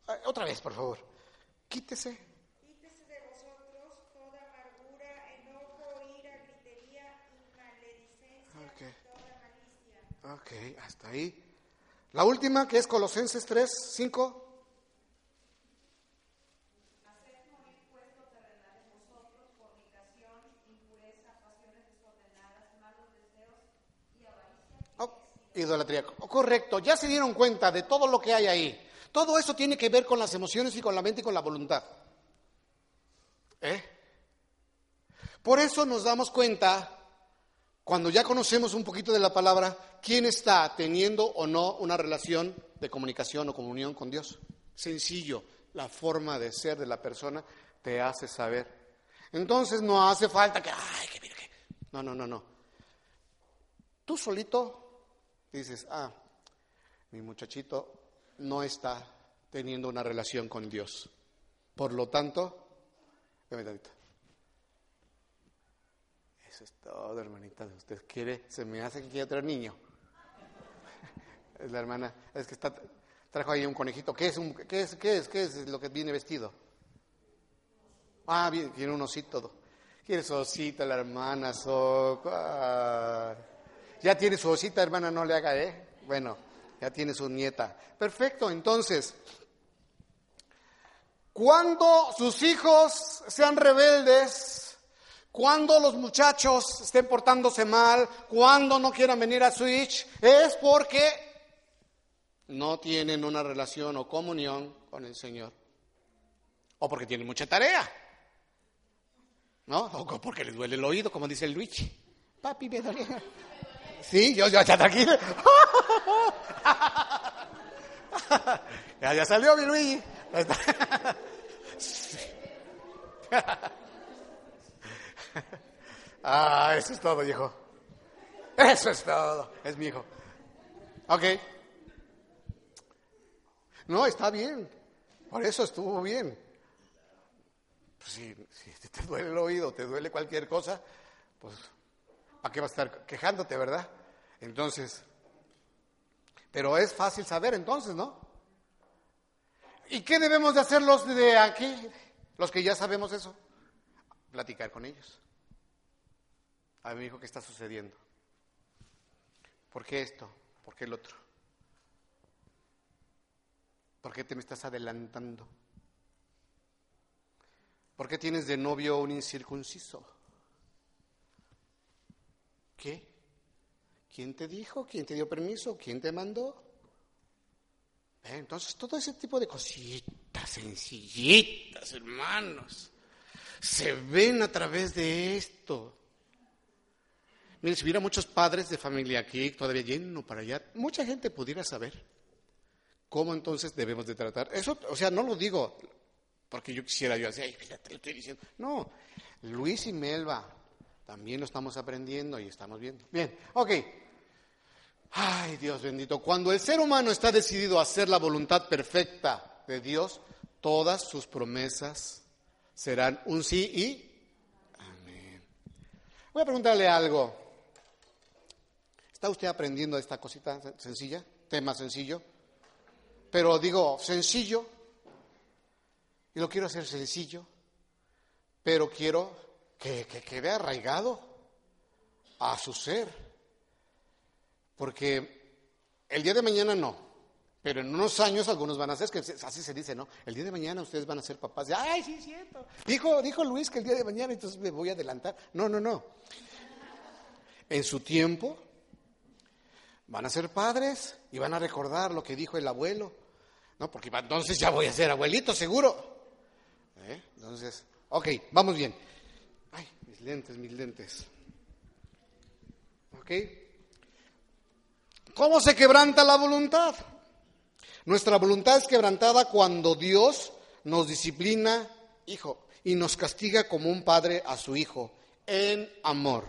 Ah, Otra vez, por favor. Quítese. Quítese de vosotros toda amargura, enojo, ira, gritería y maledicencia Ok. y toda malicia. Ok, hasta ahí. La última, que es Colosenses 3, 5. Oh, idolatría. Correcto, ya se dieron cuenta de todo lo que hay ahí. Todo eso tiene que ver con las emociones y con la mente y con la voluntad. ¿Eh? Por eso nos damos cuenta, cuando ya conocemos un poquito de la palabra, quién está teniendo o no una relación de comunicación o comunión con Dios. Sencillo, la forma de ser de la persona te hace saber. Entonces no hace falta que, ay, que que. No, no, no, no. tú solito dices, ah, mi muchachito no está teniendo una relación con Dios. Por lo tanto, Eso es todo, hermanita. Usted quiere, se me hace que quiere otro niño. Es la hermana, es que está, trajo ahí un conejito. ¿Qué es, un, qué es, qué es, qué es lo que viene vestido? Ah, bien, tiene un osito. Quiere su osita la hermana, so, ah. Ya tiene su osita, hermana, no le haga, ¿eh? Bueno, ya tiene su nieta. Perfecto, entonces, cuando sus hijos sean rebeldes, cuando los muchachos estén portándose mal, cuando no quieran venir a Switch, es porque no tienen una relación o comunión con el Señor. O porque tienen mucha tarea. ¿No? O porque les duele el oído, como dice el Luigi. Papi, me duele. Sí, yo, yo, ya tranquilo. ya, salió mi Luigi. ah, eso es todo, hijo. Eso es todo. Es mi hijo. Ok. No, está bien. Por eso estuvo bien. Pues si, si, te duele el oído, te duele cualquier cosa, pues ¿a qué vas a estar quejándote, verdad? Entonces, pero es fácil saber entonces, ¿no? ¿Y qué debemos de hacer los de aquí, los que ya sabemos eso? Platicar con ellos. A mi hijo, ¿qué está sucediendo? ¿Por qué esto? ¿Por qué el otro? ¿Por qué te me estás adelantando? ¿Por qué tienes de novio un incircunciso? ¿Qué? ¿Quién te dijo? ¿Quién te dio permiso? ¿Quién te mandó? Entonces, todo ese tipo de cositas sencillitas, hermanos, se ven a través de esto. Mire, si hubiera muchos padres de familia aquí, todavía lleno para allá, mucha gente pudiera saber cómo entonces debemos de tratar. Eso, o sea, no lo digo porque yo quisiera yo así, ay, fíjate, lo estoy diciendo. No, Luis y Melba también lo estamos aprendiendo y estamos viendo. Bien, ok. Ay, Dios bendito, cuando el ser humano está decidido a hacer la voluntad perfecta de Dios, todas sus promesas serán un sí y amén. Voy a preguntarle algo. ¿Está usted aprendiendo esta cosita sencilla? Tema sencillo. Pero digo sencillo, y lo quiero hacer sencillo, pero quiero que, que quede arraigado a su ser porque el día de mañana no, pero en unos años algunos van a ser, que así se dice, ¿no? El día de mañana ustedes van a ser papás. Ay, sí, cierto. Dijo, dijo Luis que el día de mañana, entonces me voy a adelantar. No, no, no. En su tiempo van a ser padres y van a recordar lo que dijo el abuelo. No, porque entonces ya voy a ser abuelito, seguro. ¿Eh? Entonces, ok, vamos bien. Mis lentes, mis lentes. ¿Ok? ¿Cómo se quebranta la voluntad? Nuestra voluntad es quebrantada cuando Dios nos disciplina, hijo, y nos castiga como un padre a su hijo, en amor.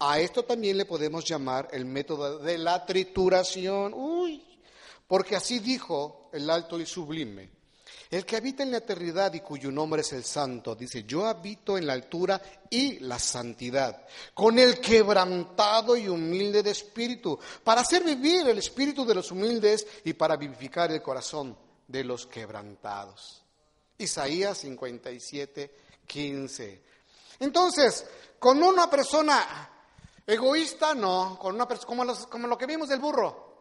A esto también le podemos llamar el método de la trituración. Uy, porque así dijo el alto y sublime. El que habita en la eternidad y cuyo nombre es el santo, dice, yo habito en la altura y la santidad, con el quebrantado y humilde de espíritu, para hacer vivir el espíritu de los humildes y para vivificar el corazón de los quebrantados. Isaías 57, 15. Entonces, con una persona egoísta, no, con una persona como, como lo que vimos del burro,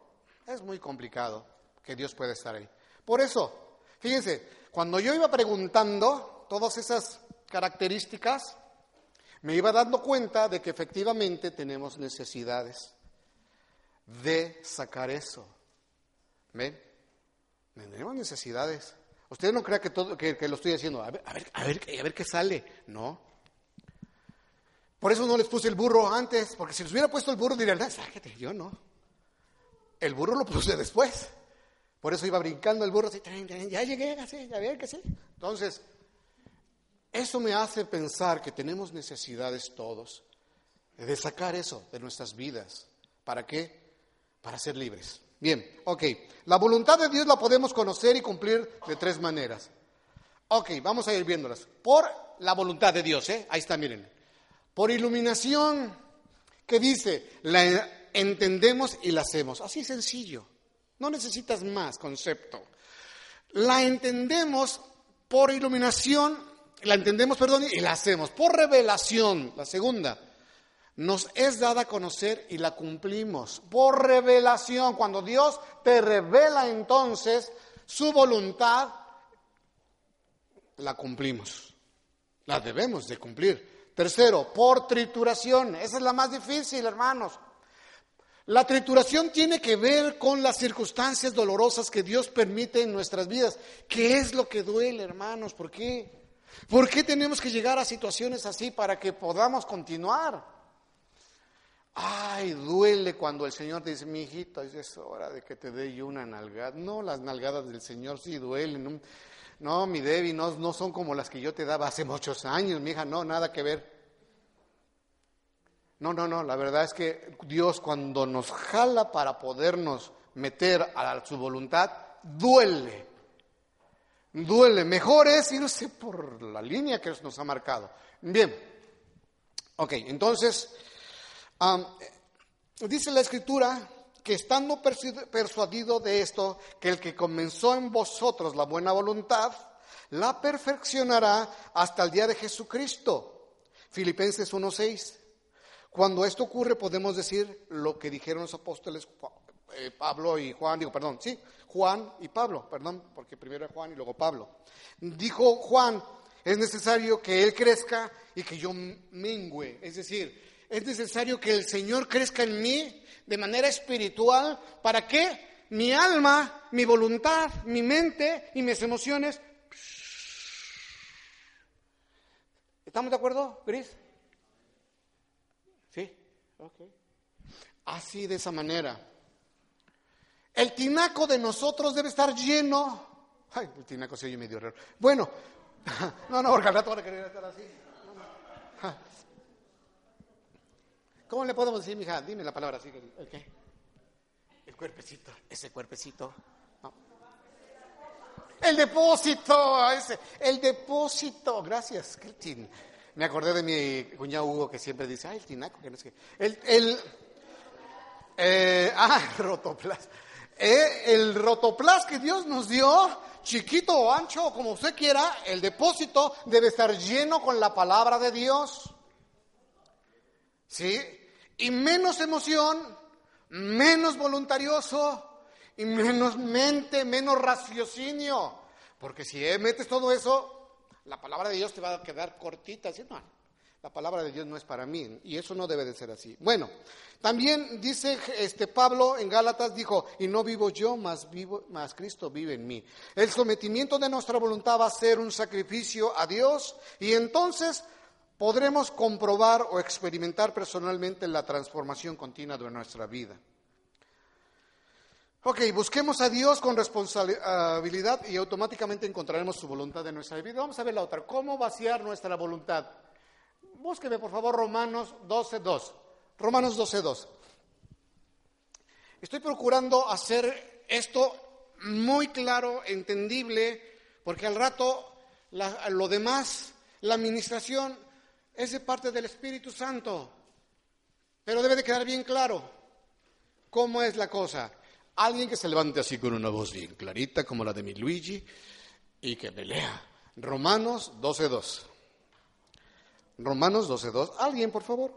es muy complicado que Dios pueda estar ahí. Por eso, Fíjense, cuando yo iba preguntando todas esas características, me iba dando cuenta de que efectivamente tenemos necesidades de sacar eso. ¿Ven? Tenemos necesidades. Usted no crea que, todo, que, lo estoy haciendo. A ver, a, ver, a, ver, a ver qué sale. No. Por eso no les puse el burro antes, porque si les hubiera puesto el burro dirían, sáquete, yo no. El burro lo puse después. Por eso iba brincando el burro, así, ya llegué, así, ya que sí. Entonces, eso me hace pensar que tenemos necesidades todos de sacar eso de nuestras vidas ¿Para qué? Para ser libres. Bien, ok. La voluntad de Dios la podemos conocer y cumplir de tres maneras. Ok, vamos a ir viéndolas. Por la voluntad de Dios, ¿eh? Ahí está, miren. Por iluminación, que dice, la entendemos y la hacemos. Así sencillo. No necesitas más concepto. La entendemos por iluminación, la entendemos, perdón, y la hacemos. Por revelación, la segunda, nos es dada a conocer y la cumplimos. Por revelación, cuando Dios te revela entonces su voluntad, la cumplimos. La debemos de cumplir. Tercero, por trituración. Esa es la más difícil, hermanos. La trituración tiene que ver con las circunstancias dolorosas que Dios permite en nuestras vidas. ¿Qué es lo que duele, hermanos? ¿Por qué? ¿Por qué tenemos que llegar a situaciones así para que podamos continuar? Ay, duele cuando el Señor dice, mi hijito, es hora de que te dé yo una nalgada. No, las nalgadas del Señor sí duelen. No, mi Debbie, no, no son como las que yo te daba hace muchos años, mi hija, no, nada que ver. No, no, no, la verdad es que Dios cuando nos jala para podernos meter a su voluntad, duele. Duele. Mejor es irse por la línea que nos ha marcado. Bien. Ok, entonces, dice la escritura que estando persuadido de esto, que el que comenzó en vosotros la buena voluntad, la perfeccionará hasta el día de Jesucristo. Filipenses 1.6. Cuando esto ocurre podemos decir lo que dijeron los apóstoles eh, Pablo y Juan, digo, perdón, sí, Juan y Pablo, perdón, porque primero Juan y luego Pablo. Dijo Juan, es necesario que Él crezca y que yo mengüe, es decir, es necesario que el Señor crezca en mí de manera espiritual para que mi alma, mi voluntad, mi mente y mis emociones... ¿Estamos de acuerdo, Gris? Así de esa manera. El tinaco de nosotros debe estar lleno. Ay, el tinaco se oye medio raro. Bueno, no, no, porque al rato van a querer estar así. ¿Cómo le podemos decir, mija? Dime la palabra así. ¿El qué? El cuerpecito, ese cuerpecito. El depósito, ese, el depósito. Gracias, Cristian. Me acordé de mi cuñado Hugo que siempre dice, ay, el tinaco, que no es que. El, el, eh, ah, rotoplas. Eh, el rotoplas que Dios nos dio, chiquito o ancho, como usted quiera, el depósito debe estar lleno con la palabra de Dios. ¿Sí? Y menos emoción, menos voluntarioso y menos mente, menos raciocinio. Porque si metes todo eso, la palabra de Dios te va a quedar cortita. ¿sí? No, la palabra de Dios no es para mí y eso no debe de ser así. Bueno, también dice este Pablo en Gálatas dijo, "Y no vivo yo, más vivo más Cristo vive en mí." El sometimiento de nuestra voluntad va a ser un sacrificio a Dios y entonces podremos comprobar o experimentar personalmente la transformación continua de nuestra vida. Ok, busquemos a Dios con responsabilidad y automáticamente encontraremos su voluntad en nuestra vida. Vamos a ver la otra. ¿Cómo vaciar nuestra voluntad? Búsqueme, por favor, Romanos 12.2. Romanos 12.2. Estoy procurando hacer esto muy claro, entendible, porque al rato lo demás, la administración, es de parte del Espíritu Santo. Pero debe de quedar bien claro cómo es la cosa. Alguien que se levante así con una voz bien clarita como la de mi Luigi y que me lea. Romanos 12.2. Romanos 12.2. Alguien, por favor.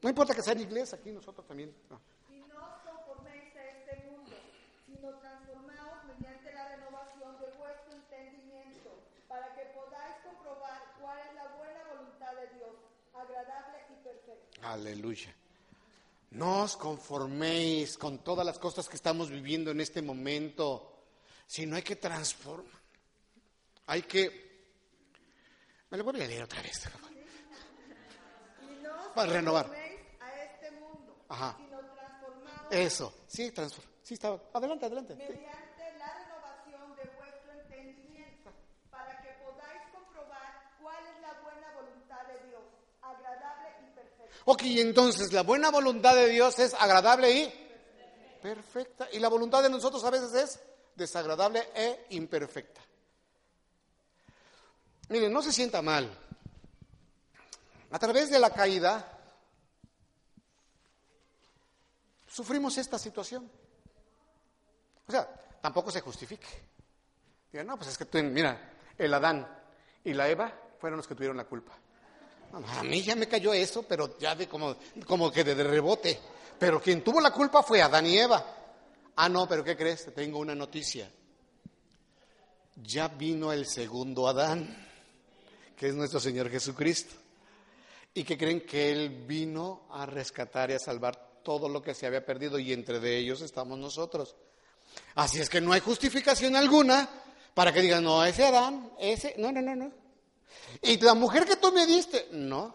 No importa que sea en inglés, aquí nosotros también. Y no conforméis a este mundo, sino transformaos mediante la renovación de vuestro entendimiento, para que podáis comprobar cuál es la buena voluntad de Dios, agradable y perfecta. Aleluya. No os conforméis con todas las cosas que estamos viviendo en este momento, sino hay que transformar. Hay que... Me lo voy a leer otra vez. Y no Para renovar. a este mundo, Ajá. sino Eso, sí, transform. Sí, está. Adelante, adelante. Mediante la renovación de vuestro entendimiento, para que podáis comprobar cuál es la buena voluntad de Dios, agradable y perfecta. Ok, entonces la buena voluntad de Dios es agradable y perfecta. Y la voluntad de nosotros a veces es desagradable e imperfecta. Miren, no se sienta mal. A través de la caída sufrimos esta situación. O sea, tampoco se justifique. Digan, no, pues es que tú, mira, el Adán y la Eva fueron los que tuvieron la culpa. A mí ya me cayó eso, pero ya de como, como que de rebote. Pero quien tuvo la culpa fue Adán y Eva. Ah, no, pero ¿qué crees? Te tengo una noticia. Ya vino el segundo Adán, que es nuestro Señor Jesucristo. Y que creen que Él vino a rescatar y a salvar todo lo que se había perdido y entre de ellos estamos nosotros. Así es que no hay justificación alguna para que digan, no, ese Adán, ese, no, no, no, no. Y la mujer que tú me diste, no.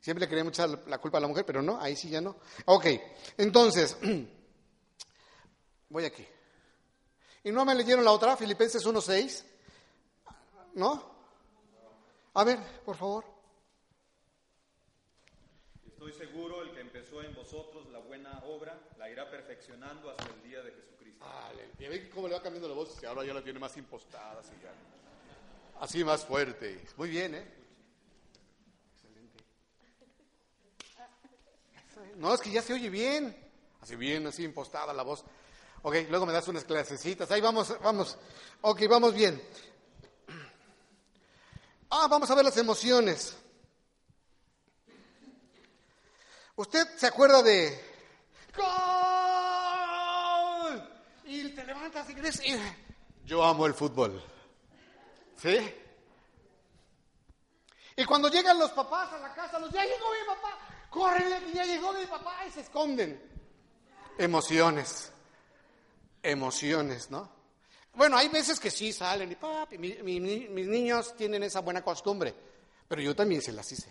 Siempre le queríamos echar la culpa a la mujer, pero no, ahí sí ya no. Ok, entonces, voy aquí. ¿Y no me leyeron la otra, Filipenses 1.6? ¿No? A ver, por favor. Estoy seguro, el que empezó en vosotros la buena obra, la irá perfeccionando hasta el día de Jesucristo. Ve cómo le va cambiando la voz, y ahora ya la tiene más impostada, así, así más fuerte. Muy bien, ¿eh? No, es que ya se oye bien. Así bien, así impostada la voz. Ok, luego me das unas clasecitas. Ahí vamos, vamos. Ok, vamos bien. Ah, vamos a ver las emociones. ¿Usted se acuerda de. Y te levantas y crees, yo amo el fútbol. ¿Sí? Y cuando llegan los papás a la casa, los ya llegó mi papá, córrele que ya llegó mi papá y se esconden. Emociones, emociones, ¿no? Bueno, hay veces que sí salen y papi, mis niños tienen esa buena costumbre, pero yo también se las hice.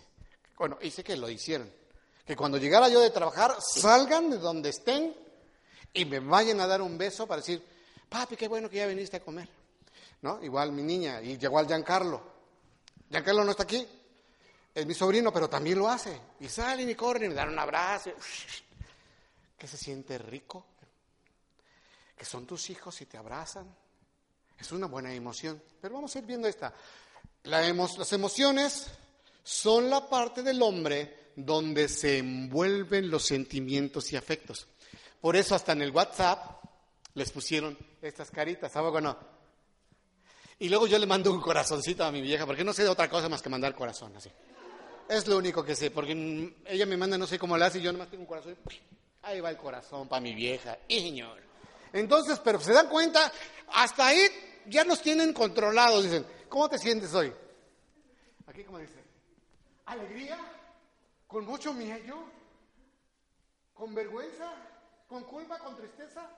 Bueno, hice que lo hicieran. Que cuando llegara yo de trabajar, salgan de donde estén y me vayan a dar un beso para decir, papi, qué bueno que ya viniste a comer. ¿No? Igual mi niña, y igual Giancarlo. Giancarlo no está aquí, es mi sobrino, pero también lo hace. Y salen y corren y me dan un abrazo. Que se siente rico. Que son tus hijos y te abrazan. Es una buena emoción. Pero vamos a ir viendo esta. las emociones son la parte del hombre donde se envuelven los sentimientos y afectos. Por eso hasta en el WhatsApp les pusieron estas caritas. ¿Sabe o no? Y luego yo le mando un corazoncito a mi vieja, porque no sé de otra cosa más que mandar corazón así. Es lo único que sé, porque ella me manda no sé cómo le hace y yo nomás tengo un corazón. Ahí va el corazón para mi vieja. Y señor. Entonces, pero se dan cuenta, hasta ahí ya nos tienen controlados. Dicen, ¿cómo te sientes hoy? Aquí, como dice? Alegría, con mucho miedo, con vergüenza, con culpa, con tristeza,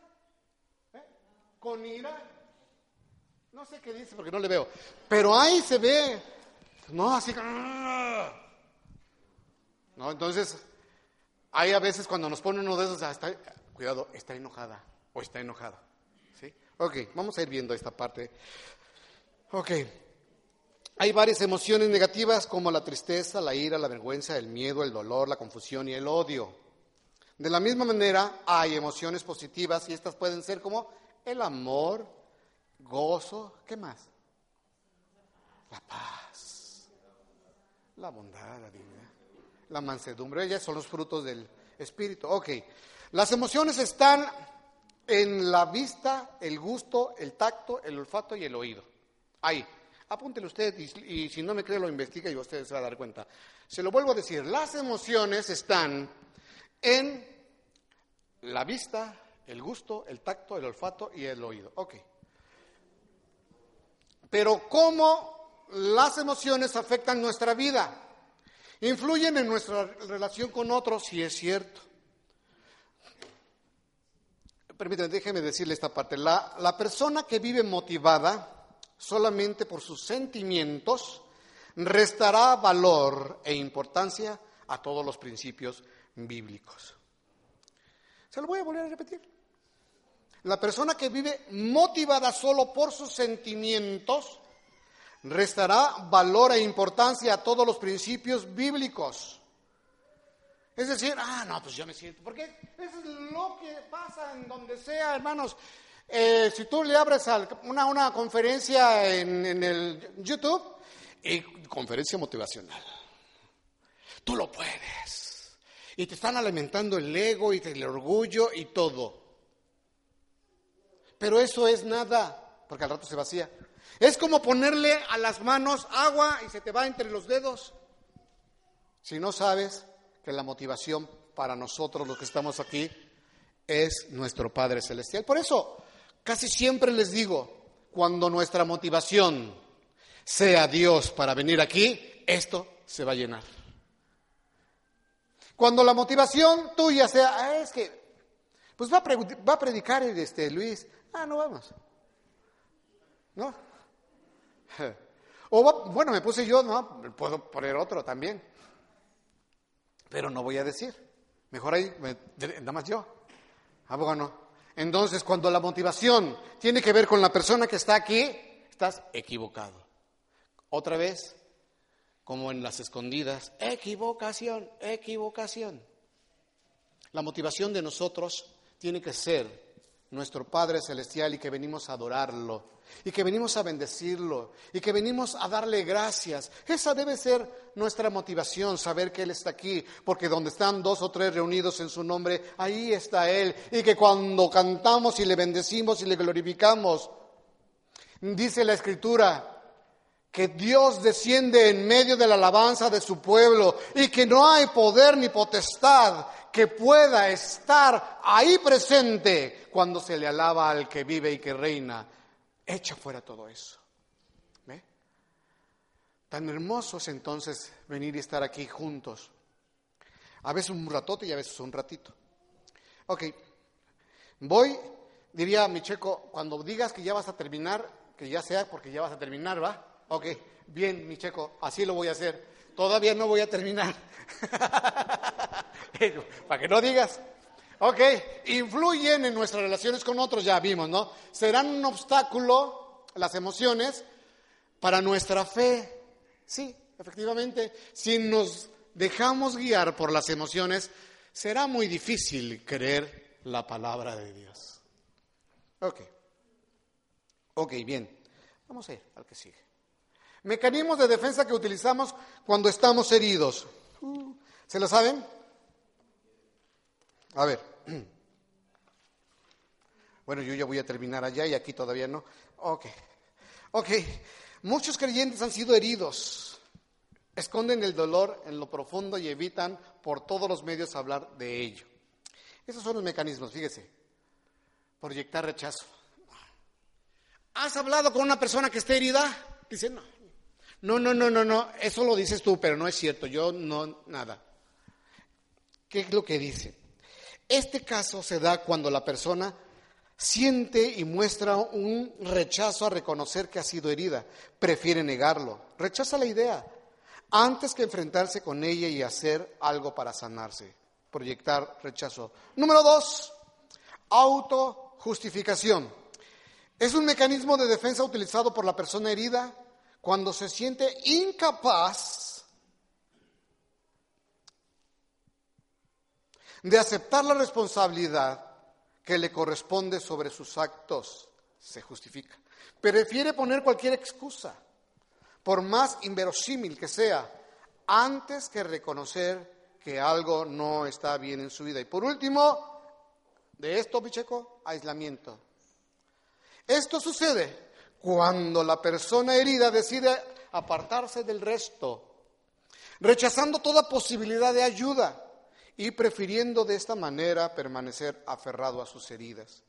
¿eh? con ira. No sé qué dice porque no le veo. Pero ahí se ve, no, así. ¿No? Entonces, hay a veces cuando nos ponen uno de esos, ah, cuidado, está enojada o está enojado. ¿Sí? Ok, vamos a ir viendo esta parte. Ok. Hay varias emociones negativas como la tristeza, la ira, la vergüenza, el miedo, el dolor, la confusión y el odio. De la misma manera, hay emociones positivas y estas pueden ser como el amor, gozo, ¿qué más? La paz, la bondad, la dignidad la mansedumbre. Ellas son los frutos del Espíritu. Ok, las emociones están en la vista, el gusto, el tacto, el olfato y el oído. Ahí. Apúntelo usted y, si no me cree lo investiga y usted se va a dar cuenta. Se lo vuelvo a decir, las emociones están en la vista, el gusto, el tacto, el olfato y el oído. Ok. Pero ¿cómo las emociones afectan nuestra vida? Influyen en nuestra relación con otros, si es cierto. Permítanme, déjeme decirle esta parte. La, la persona que vive motivada solamente por sus sentimientos restará valor e importancia a todos los principios bíblicos. Se lo voy a volver a repetir. La persona que vive motivada solo por sus sentimientos restará valor e importancia a todos los principios bíblicos. Es decir, ah, no, pues yo me siento. Porque eso es lo que pasa en donde sea, hermanos. Eh, si tú le abres una, una conferencia en, el YouTube, conferencia motivacional. Tú lo puedes. Y te están alimentando el ego y el orgullo y todo. Pero eso es nada, porque al rato se vacía. Es como ponerle a las manos agua y se te va entre los dedos. Si no sabes que la motivación para nosotros los que estamos aquí es nuestro Padre Celestial. Por eso, casi siempre les digo, cuando nuestra motivación sea Dios para venir aquí, esto se va a llenar. Cuando la motivación tuya sea, ah, es que, pues va a, predicar este Luis, ah, no vamos. ¿No? O bueno, me puse yo, no, puedo poner otro también. Pero no voy a decir. Mejor ahí, nada más yo. Ah, bueno. Entonces, cuando la motivación tiene que ver con la persona que está aquí, estás equivocado. Otra vez, como en las escondidas, equivocación, equivocación. La motivación de nosotros tiene que ser nuestro Padre Celestial y que venimos a adorarlo y que venimos a bendecirlo y que venimos a darle gracias. Esa debe ser nuestra motivación, saber que Él está aquí, porque donde están dos o tres reunidos en su nombre, ahí está Él. Y que cuando cantamos y le bendecimos y le glorificamos, dice la Escritura, que Dios desciende en medio de la alabanza de su pueblo y que no hay poder ni potestad que pueda estar ahí presente cuando se le alaba al que vive y que reina. Echa fuera todo eso. ¿Ve? Tan hermosos entonces venir y estar aquí juntos. A veces un ratote y a veces un ratito. Ok, voy, diría mi checo, cuando digas que ya vas a terminar, que ya sea porque ya vas a terminar, ¿va? Ok, bien, mi checo, así lo voy a hacer. Todavía no voy a terminar. Para que no digas. Ok, influyen en nuestras relaciones con otros, ya vimos, ¿no? Serán un obstáculo las emociones para nuestra fe. Sí, efectivamente, si nos dejamos guiar por las emociones, será muy difícil creer la palabra de Dios. Ok, ok, bien, vamos a ir al que sigue. Mecanismos de defensa que utilizamos cuando estamos heridos. ¿Se lo saben? A ver. Bueno, yo ya voy a terminar allá y aquí todavía no. Ok. Ok. Muchos creyentes han sido heridos. Esconden el dolor en lo profundo y evitan por todos los medios hablar de ello. Esos son los mecanismos, fíjese. Proyectar rechazo. ¿Has hablado con una persona que esté herida? Dice, no, no, no, no, no, no, eso lo dices tú, pero no es cierto, yo no, nada. ¿Qué es lo que dice? Este caso se da cuando la persona siente y muestra un rechazo a reconocer que ha sido herida, prefiere negarlo, rechaza la idea, antes que enfrentarse con ella y hacer algo para sanarse, proyectar rechazo. Número dos, autojustificación. Es un mecanismo de defensa utilizado por la persona herida cuando se siente incapaz de aceptar la responsabilidad que le corresponde sobre sus actos, se justifica. Prefiere poner cualquier excusa, por más inverosímil que sea, antes que reconocer que algo no está bien en su vida. Y por último, de esto, Picheco, aislamiento. Esto sucede cuando la persona herida decide apartarse del resto, rechazando toda posibilidad de ayuda y prefiriendo de esta manera permanecer aferrado a sus heridas.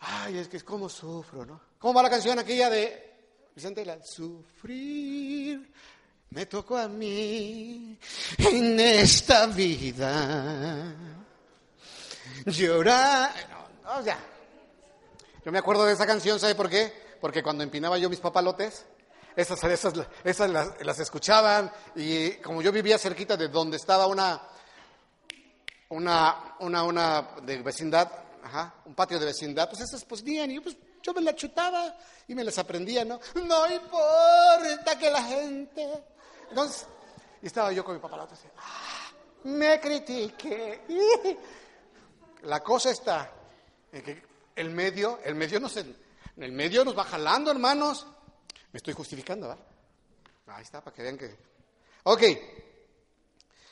Ay, es que es como sufro, ¿no? ¿Cómo va la canción aquella de Vicente la Sufrir me tocó a mí en esta vida. Llorar. No, no, yo me acuerdo de esa canción, ¿sabe por qué? Porque cuando empinaba yo mis papalotes, esas, esas, esas las, escuchaban y como yo vivía cerquita de donde estaba una, una, una, una de vecindad, un patio de vecindad, pues esas pues y yo, pues, yo me las chutaba y me las aprendía, ¿no? No importa que la gente... Entonces, y estaba yo con mi papalote así, ah, me critique. La cosa está en que el medio, el medio nos, el medio nos va jalando, hermanos. Me estoy justificando, ¿verdad? Ahí está, para que vean que... Ok,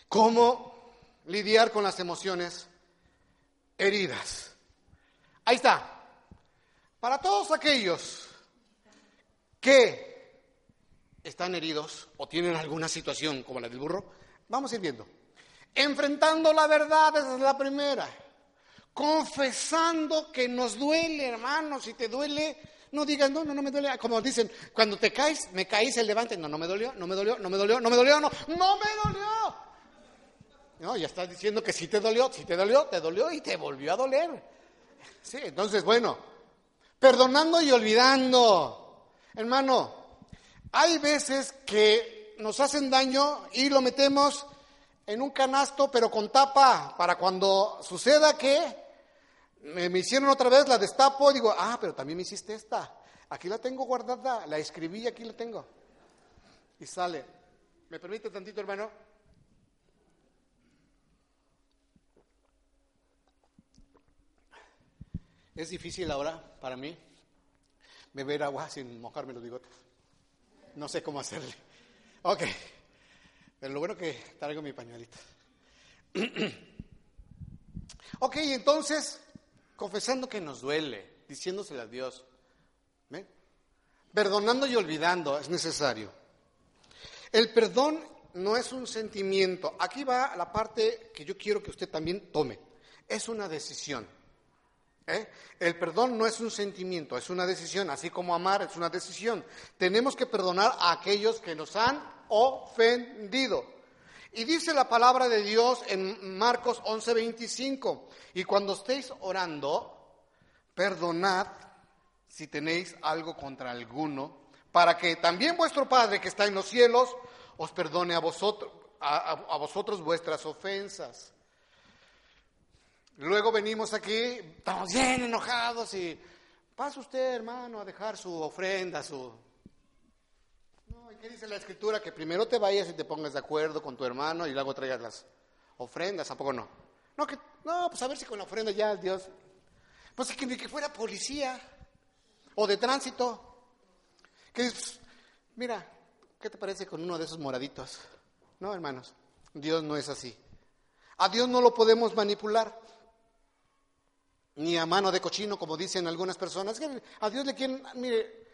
¿cómo lidiar con las emociones heridas? Ahí está. Para todos aquellos que están heridos o tienen alguna situación como la del burro, vamos a ir viendo. Enfrentando la verdad, esa es la primera. Confesando que nos duele, hermanos, si te duele, no digas, no, no, no me duele. Como dicen, cuando te caes, me caí, se levante. No, no me dolió, no me dolió, no me dolió, no me dolió, no, no me dolió. No, ya estás diciendo que sí te dolió, sí te dolió, te dolió y te volvió a doler. Sí, entonces, bueno, perdonando y olvidando. Hermano, hay veces que nos hacen daño y lo metemos en un canasto, pero con tapa, para cuando suceda que me, hicieron otra vez, la destapo digo, ah, pero también me hiciste esta. Aquí la tengo guardada, la escribí y aquí la tengo. Y sale. ¿Me permite tantito, hermano? Es difícil ahora para mí beber agua sin mojarme los bigotes. No sé cómo hacerle. Ok. Pero lo bueno que traigo mi pañuelito. ok, entonces, confesando que nos duele, diciéndoselo a Dios. Perdonando y olvidando es necesario. El perdón no es un sentimiento. Aquí va la parte que yo quiero que usted también tome. Es una decisión. ¿eh? El perdón no es un sentimiento, es una decisión, así como amar es una decisión. Tenemos que perdonar a aquellos que nos han ofendido. Y dice la palabra de Dios en Marcos 11:25, y cuando estéis orando, perdonad si tenéis algo contra alguno, para que también vuestro Padre que está en los cielos os perdone a vosotros, a, vosotros vuestras ofensas. Luego venimos aquí, estamos bien enojados y pasa usted, hermano, a dejar su ofrenda, su ¿qué dice la escritura? Que primero te vayas y te pongas de acuerdo con tu hermano y luego traigas las ofrendas, ¿a poco no? No, que, no pues a ver si con la ofrenda ya Dios. Pues que ni que fuera policía o de tránsito. Que mira, ¿qué te parece con uno de esos moraditos? No, hermanos, Dios no es así. A Dios no lo podemos manipular. Ni a mano de cochino, como dicen algunas personas. A Dios le quieren, mire,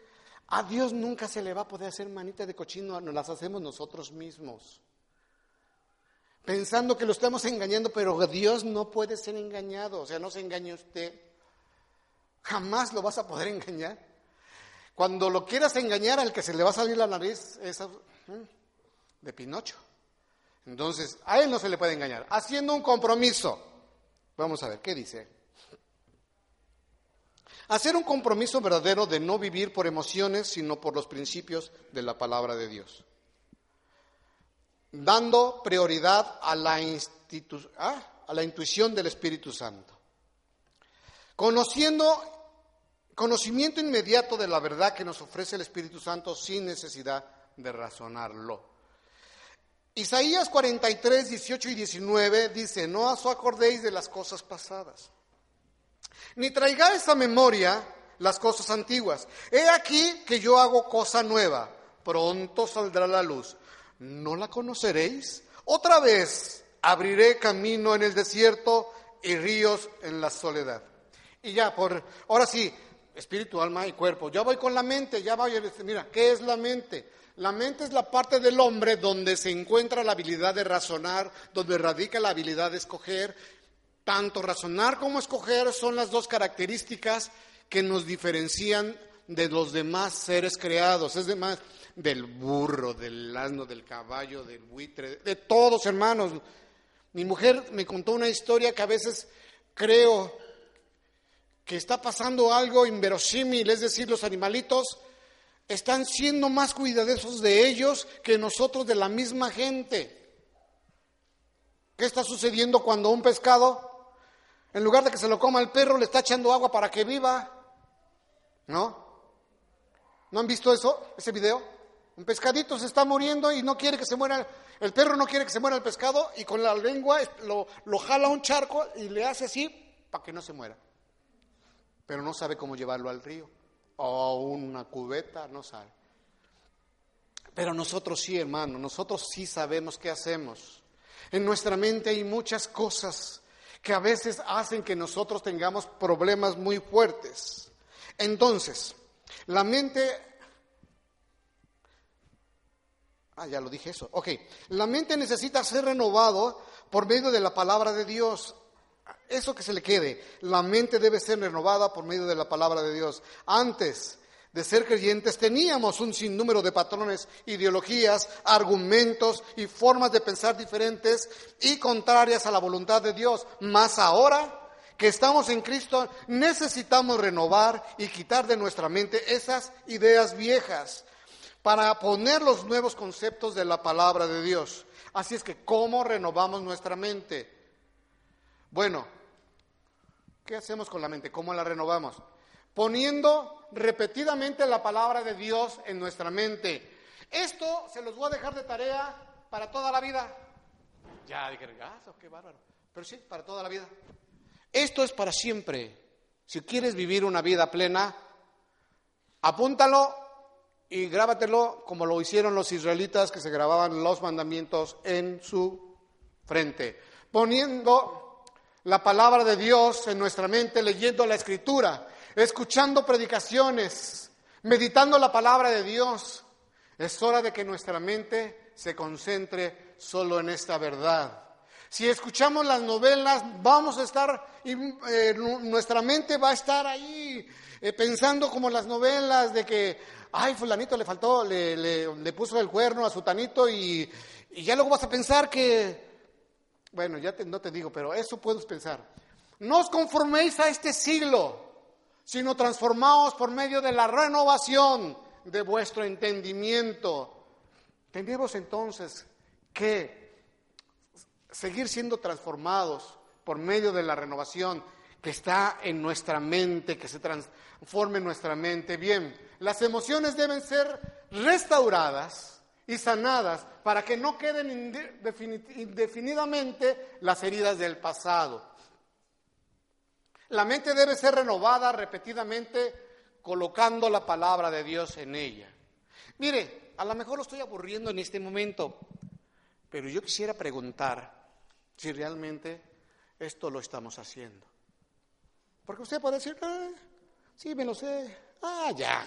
a Dios nunca se le va a poder hacer manita de cochino, nos las hacemos nosotros mismos. Pensando que lo estamos engañando, pero Dios no puede ser engañado, o sea, no se engañe usted. Jamás lo vas a poder engañar. Cuando lo quieras engañar, al que se le va a salir la nariz es mm, de Pinocho. Entonces, a él no se le puede engañar. Haciendo un compromiso. Vamos a ver, ¿qué dice? Hacer un compromiso verdadero de no vivir por emociones, sino por los principios de la palabra de Dios. Dando prioridad a la, ah, a la intuición del Espíritu Santo. Conociendo, conocimiento inmediato de la verdad que nos ofrece el Espíritu Santo sin necesidad de razonarlo. Isaías 43, 18 y 19 dice, no os acordéis de las cosas pasadas ni traigáis a memoria las cosas antiguas. He aquí que yo hago cosa nueva, pronto saldrá la luz. ¿No la conoceréis? Otra vez abriré camino en el desierto y ríos en la soledad. Y ya, por ahora sí, espíritu, alma y cuerpo. Ya voy con la mente, ya voy mira, ¿qué es la mente? La mente es la parte del hombre donde se encuentra la habilidad de razonar, donde radica la habilidad de escoger, tanto razonar como escoger son las dos características que nos diferencian de los demás seres creados, es demás del burro, del asno, del caballo, del buitre, de todos hermanos. Mi mujer me contó una historia que a veces creo que está pasando algo inverosímil, es decir, los animalitos están siendo más cuidadosos de ellos que nosotros de la misma gente. ¿Qué está sucediendo cuando un pescado en lugar de que se lo coma el perro, le está echando agua para que viva. ¿No? ¿No han visto eso, ese video? Un pescadito se está muriendo y no quiere que se muera, el perro no quiere que se muera el pescado y con la lengua lo, lo jala a un charco y le hace así para que no se muera. Pero no sabe cómo llevarlo al río o una cubeta, no sabe. Pero nosotros sí, hermano, nosotros sí sabemos qué hacemos. En nuestra mente hay muchas cosas que a veces hacen que nosotros tengamos problemas muy fuertes. Entonces, la mente... Ah, ya lo dije eso. Ok, la mente necesita ser renovado por medio de la palabra de Dios. Eso que se le quede. La mente debe ser renovada por medio de la palabra de Dios. Antes de ser creyentes teníamos un sinnúmero de patrones, ideologías, argumentos y formas de pensar diferentes y contrarias a la voluntad de Dios. Más ahora que estamos en Cristo, necesitamos renovar y quitar de nuestra mente esas ideas viejas para poner los nuevos conceptos de la palabra de Dios. Así es que, ¿cómo renovamos nuestra mente? Bueno, ¿qué hacemos con la mente? ¿Cómo la renovamos? Poniendo repetidamente la palabra de Dios en nuestra mente. Esto se los voy a dejar de tarea para toda la vida. Ya, dije, qué bárbaro. Pero sí, para toda la vida. Esto es para siempre. Si quieres vivir una vida plena, apúntalo y grábatelo como lo hicieron los israelitas que se grababan los mandamientos en su frente. Poniendo la palabra de Dios en nuestra mente, leyendo la escritura, escuchando predicaciones, meditando la palabra de Dios. Es hora de que nuestra mente se concentre solo en esta verdad. Si escuchamos las novelas, vamos a estar, eh, nuestra mente va a estar ahí eh, pensando como las novelas de que, ay, fulanito le faltó, le, puso el cuerno a su tanito y, ya luego vas a pensar que, bueno, ya no te digo, pero eso puedes pensar. No os conforméis a este siglo, sino transformaos por medio de la renovación de vuestro entendimiento. Tenemos entonces que seguir siendo transformados por medio de la renovación que está en nuestra mente, que se transforme en nuestra mente. Bien, las emociones deben ser restauradas y sanadas para que no queden indefinidamente las heridas del pasado. La mente debe ser renovada repetidamente colocando la palabra de Dios en ella. Mire, a lo mejor lo estoy aburriendo en este momento, pero yo quisiera preguntar, si realmente esto lo estamos haciendo. Porque usted puede decir, ah, sí, me lo sé, ah, ya.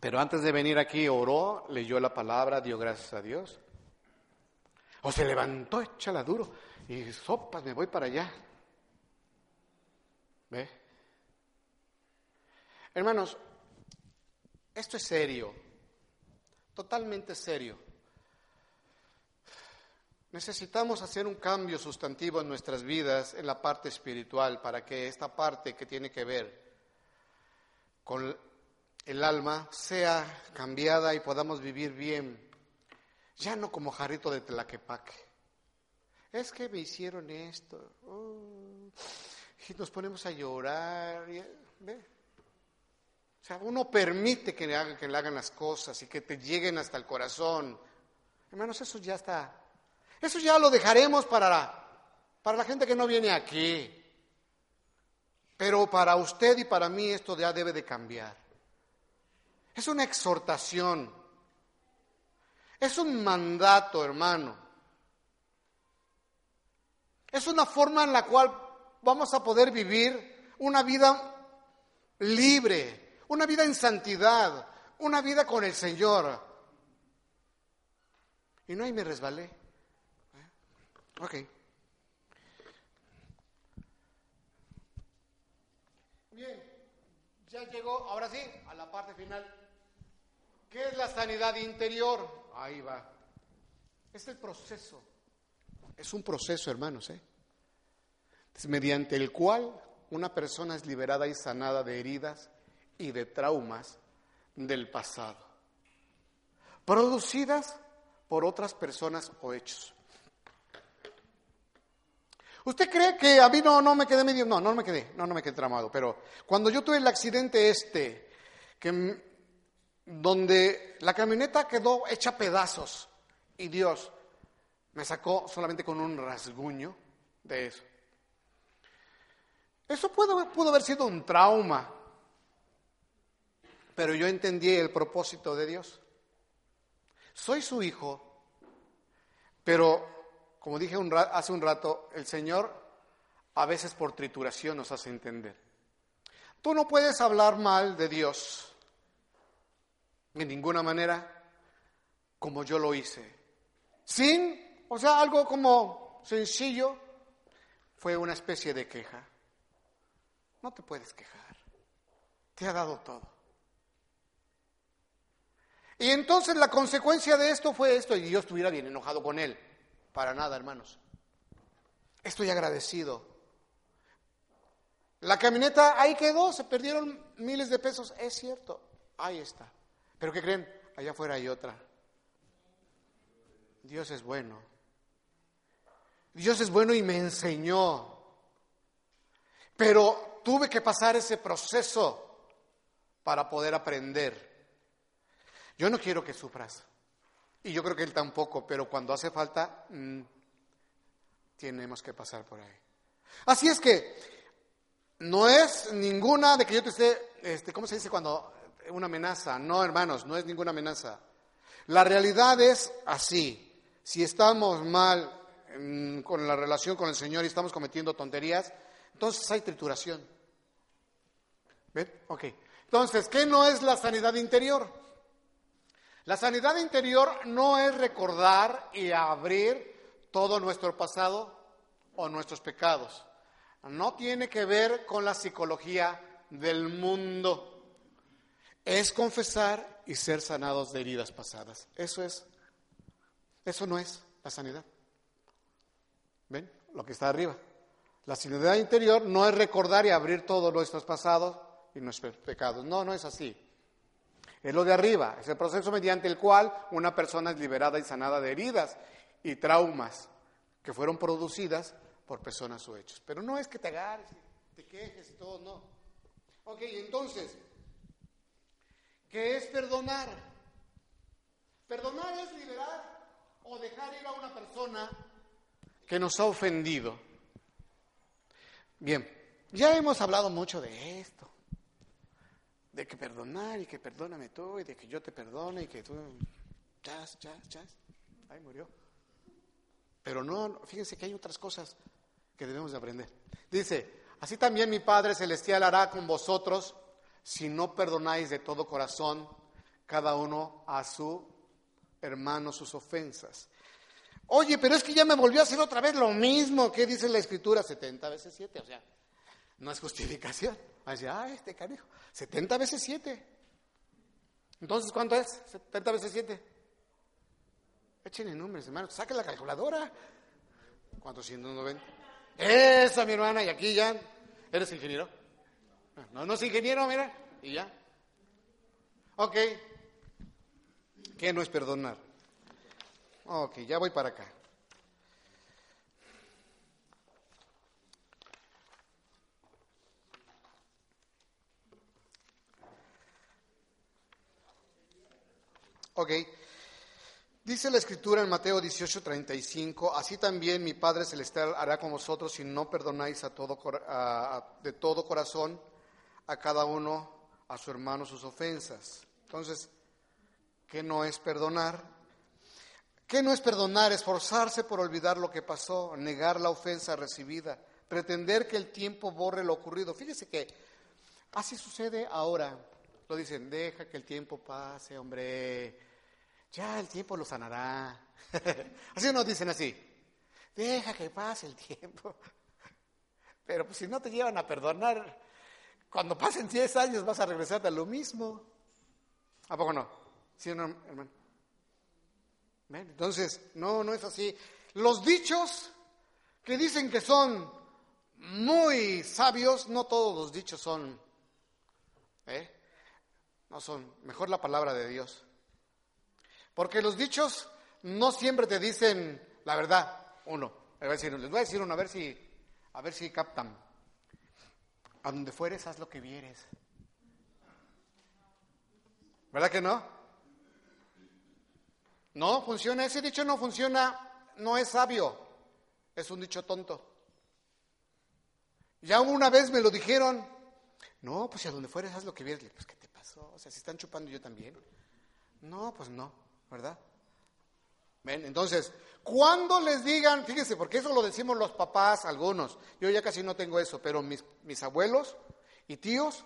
Pero antes de venir aquí oró, leyó la palabra, dio gracias a Dios. O se levantó, échala duro, y sopas, me voy para allá. ¿Ve? Hermanos, esto es serio, totalmente serio. Necesitamos hacer un cambio sustantivo en nuestras vidas en la parte espiritual para que esta parte que tiene que ver con el alma sea cambiada y podamos vivir bien, ya no como jarrito de tlaquepaque. Es que me hicieron esto. Oh, y nos ponemos a llorar. ¿ve? O sea, uno permite que le, hagan, que le hagan las cosas y que te lleguen hasta el corazón. Hermanos, eso ya está eso ya lo dejaremos para para la gente que no viene aquí. Pero para usted y para mí esto ya debe de cambiar. Es una exhortación. Es un mandato, hermano. Es una forma en la cual vamos a poder vivir una vida libre, una vida en santidad, una vida con el Señor. Y no hay me resbalé. Ok. Bien, ya llegó, ahora sí, a la parte final. ¿Qué es la sanidad interior? Ahí va. Es el proceso. Es un proceso, hermanos, ¿eh? Mediante el cual una persona es liberada y sanada de heridas y de traumas del pasado, producidas por otras personas o hechos. ¿Usted cree que a mí no, no me quedé medio? No, no me quedé, no, no me quedé tramado. Pero cuando yo tuve el accidente este, que donde la camioneta quedó hecha pedazos y Dios me sacó solamente con un rasguño de eso. Eso pudo, haber sido un trauma, pero yo entendí el propósito de Dios. Soy su hijo, pero como dije hace un rato, el Señor a veces por trituración nos hace entender. Tú no puedes hablar mal de Dios de ninguna manera como yo lo hice. Sin, o sea, algo como sencillo, fue una especie de queja. No te puedes quejar. Te ha dado todo. Y entonces la consecuencia de esto fue esto, y yo estuviera bien enojado con él. Para nada, hermanos. Estoy agradecido. La camioneta ahí quedó, se perdieron miles de pesos, es cierto, ahí está. Pero ¿qué creen? Allá afuera hay otra. Dios es bueno. Dios es bueno y me enseñó. Pero tuve que pasar ese proceso para poder aprender. Yo no quiero que sufras. Y yo creo que él tampoco, pero cuando hace falta, mm, tenemos que pasar por ahí. Así es que no es ninguna de que yo te esté, este, ¿cómo se dice cuando una amenaza? No, hermanos, no es ninguna amenaza. La realidad es así. Si estamos mal con la relación con el Señor y estamos cometiendo tonterías, entonces hay trituración. ¿Ven? Ok. Entonces, ¿qué no es la sanidad interior? La sanidad interior no es recordar y abrir todo nuestro pasado o nuestros pecados. No tiene que ver con la psicología del mundo. Es confesar y ser sanados de heridas pasadas. Eso es. Eso no es la sanidad. ¿Ven? Lo que está arriba. La sanidad interior no es recordar y abrir todos nuestros pasados y nuestros pecados. No, no es así. Es lo de arriba, es el proceso mediante el cual una persona es liberada y sanada de heridas y traumas que fueron producidas por personas o hechos. Pero no es que te agarres, te quejes y todo, no. Ok, entonces, ¿qué es perdonar? Perdonar es liberar o dejar ir a una persona que nos ha ofendido. Bien, ya hemos hablado mucho de esto, de que perdonar y que perdóname tú y de que yo te perdone y que tú, chas, chas, chas, ahí murió. Pero no, fíjense que hay otras cosas que debemos de aprender. Dice, así también mi Padre Celestial hará con vosotros si no perdonáis de todo corazón cada uno a su hermano sus ofensas. Oye, pero es que ya me volvió a hacer otra vez lo mismo que dice la escritura, 70 veces 7, o sea, no es justificación. Así, ah, este canijo, 70 veces 7. Entonces, ¿cuánto es? 70 veces 7. Echen números, hermano, saquen la calculadora. ¿Cuántos? 190. Esa, mi hermana, y aquí ya, ¿eres ingeniero? No, no es ingeniero, mira, y ya. Ok. ¿Qué no es perdonar? Ok, ya voy para acá. Ok. Dice la escritura en Mateo 18:35, así también mi Padre Celestial hará con vosotros si no perdonáis a todo, de todo corazón a cada uno, a su hermano, sus ofensas. Entonces, ¿qué no es perdonar? ¿Qué no es perdonar? Esforzarse por olvidar lo que pasó, negar la ofensa recibida, pretender que el tiempo borre lo ocurrido. Fíjese que así sucede ahora. Lo dicen, deja que el tiempo pase, hombre. Ya el tiempo lo sanará. así nos dicen así. Deja que pase el tiempo. Pero pues si no te llevan a perdonar, cuando pasen 10 años vas a regresar a lo mismo. ¿A poco no? ¿Sí, hermano? Entonces, no, no es así. Los dichos que dicen que son muy sabios, no todos los dichos son, ¿eh? no son, mejor la palabra de Dios. Porque los dichos no siempre te dicen la verdad, uno. Les voy a decir uno, a ver si, a ver si captan. A donde fueres, haz lo que vieres. ¿Verdad que no? No funciona, ese dicho no funciona, no es sabio, es un dicho tonto. Ya una vez me lo dijeron, no, pues si a donde fueres haz lo que vieres. Pues, ¿qué te pasó? O sea, si están chupando yo también. No, pues no, ¿verdad? ¿Ven? Entonces, cuando les digan, fíjense, porque eso lo decimos los papás, algunos, yo ya casi no tengo eso, pero mis, mis abuelos y tíos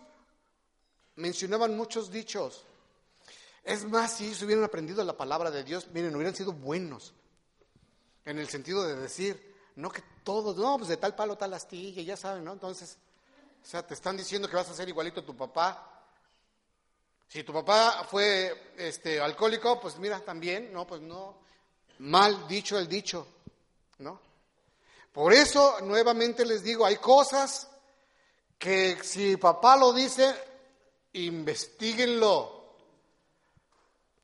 mencionaban muchos dichos. Es más, si ellos hubieran aprendido la palabra de Dios, miren, hubieran sido buenos. En el sentido de decir, no que todos, no, pues de tal palo, tal astilla, ya saben, ¿no? Entonces, o sea, te están diciendo que vas a ser igualito a tu papá. Si tu papá fue este, alcohólico, pues mira, también, no, pues no. Mal dicho el dicho, ¿no? Por eso, nuevamente les digo, hay cosas que si papá lo dice, investiguenlo.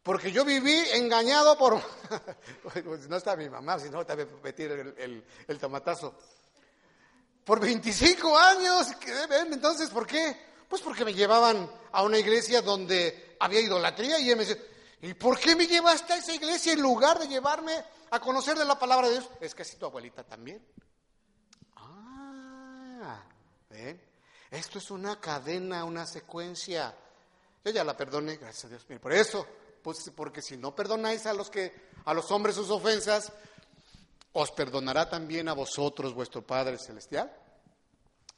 Porque yo viví engañado por... no está mi mamá, si no, te voy a meter el, el, el tomatazo por 25 años. Entonces, ¿por qué? Pues porque me llevaban a una iglesia donde había idolatría y él me decía, ¿y por qué me llevaste a esa iglesia en lugar de llevarme a conocer de la palabra de Dios? Es que así tu abuelita también. Ah, ¿ven? Esto es una cadena, una secuencia. Yo ya la perdoné, gracias a Dios. Por eso, pues porque si no perdonáis a los que a los hombres sus ofensas, os perdonará también a vosotros vuestro Padre Celestial.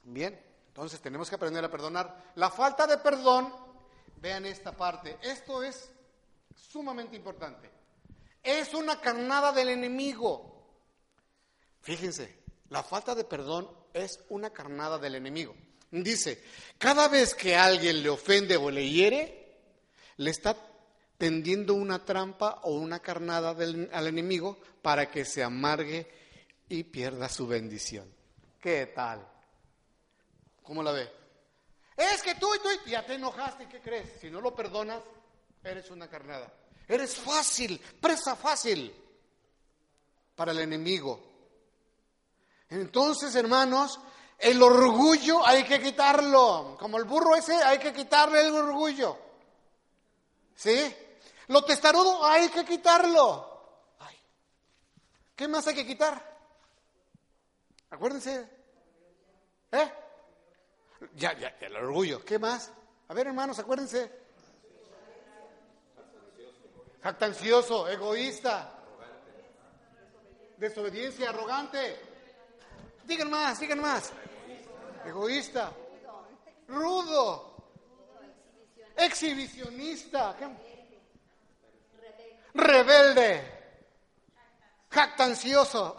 Bien, entonces tenemos que aprender a perdonar. La falta de perdón, vean esta parte, esto es sumamente importante. Es una carnada del enemigo. Fíjense, la falta de perdón es una carnada del enemigo. Dice, cada vez que alguien le ofende o le hiere, le está tendiendo una trampa o una carnada del, al enemigo para que se amargue y pierda su bendición. ¿Qué tal? ¿Cómo la ve? Es que tú y tú ya te enojaste, ¿qué crees? Si no lo perdonas, eres una carnada. Eres fácil, presa fácil para el enemigo. Entonces, hermanos, el orgullo hay que quitarlo. Como el burro ese, hay que quitarle el orgullo. ¿Sí? Lo testarudo hay que quitarlo. ¿Qué más hay que quitar? Acuérdense. ¿Eh? Ya, ya, el orgullo. ¿Qué más? A ver, hermanos, acuérdense. Jactancioso, egoísta, desobediencia, arrogante. Digan más, digan más. Egoísta, rudo, exhibicionista. ¿Qué? Rebelde, jactancioso.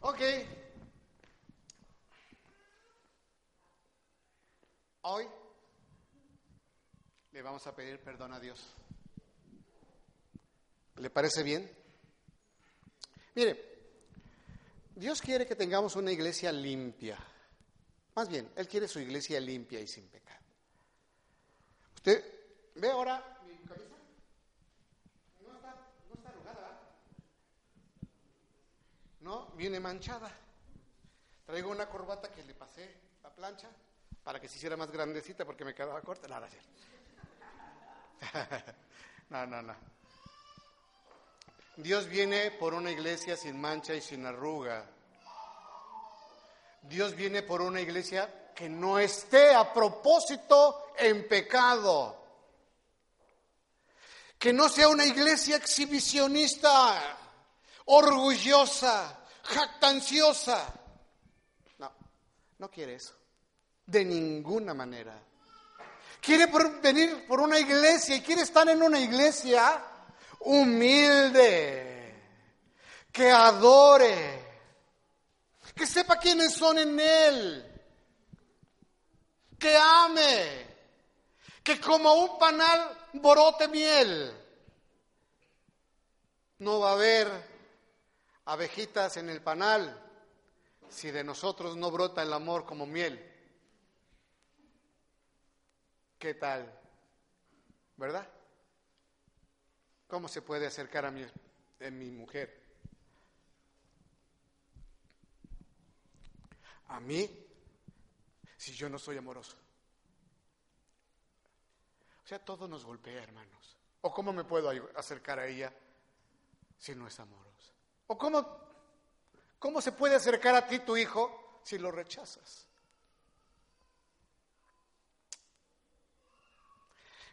Ok. Hoy le vamos a pedir perdón a Dios. ¿Le parece bien? Mire, Dios quiere que tengamos una iglesia limpia. Más bien, Él quiere su iglesia limpia y sin pecado. Usted Ve ahora mi camisa. No está, no está arrugada. No, viene manchada. Traigo una corbata que le pasé la plancha para que se hiciera más grandecita porque me quedaba corta. Nada, no, no, no. Dios viene por una iglesia sin mancha y sin arruga. Dios viene por una iglesia que no esté a propósito en pecado que no sea una iglesia exhibicionista, orgullosa, jactanciosa. No, no quiere eso. De ninguna manera. Quiere venir por una iglesia y quiere estar en una iglesia humilde, que adore, que sepa quiénes son en Él, que ame, que como un panal brote miel. No va a haber abejitas en el panal si de nosotros no brota el amor como miel. ¿Qué tal? ¿Verdad? ¿Cómo se puede acercar a mi, a mi mujer? A mí, si yo no soy amoroso. O sea, todo nos golpea, hermanos. ¿O cómo me puedo acercar a ella si no es amorosa? ¿O cómo, cómo se puede acercar a ti tu hijo si lo rechazas?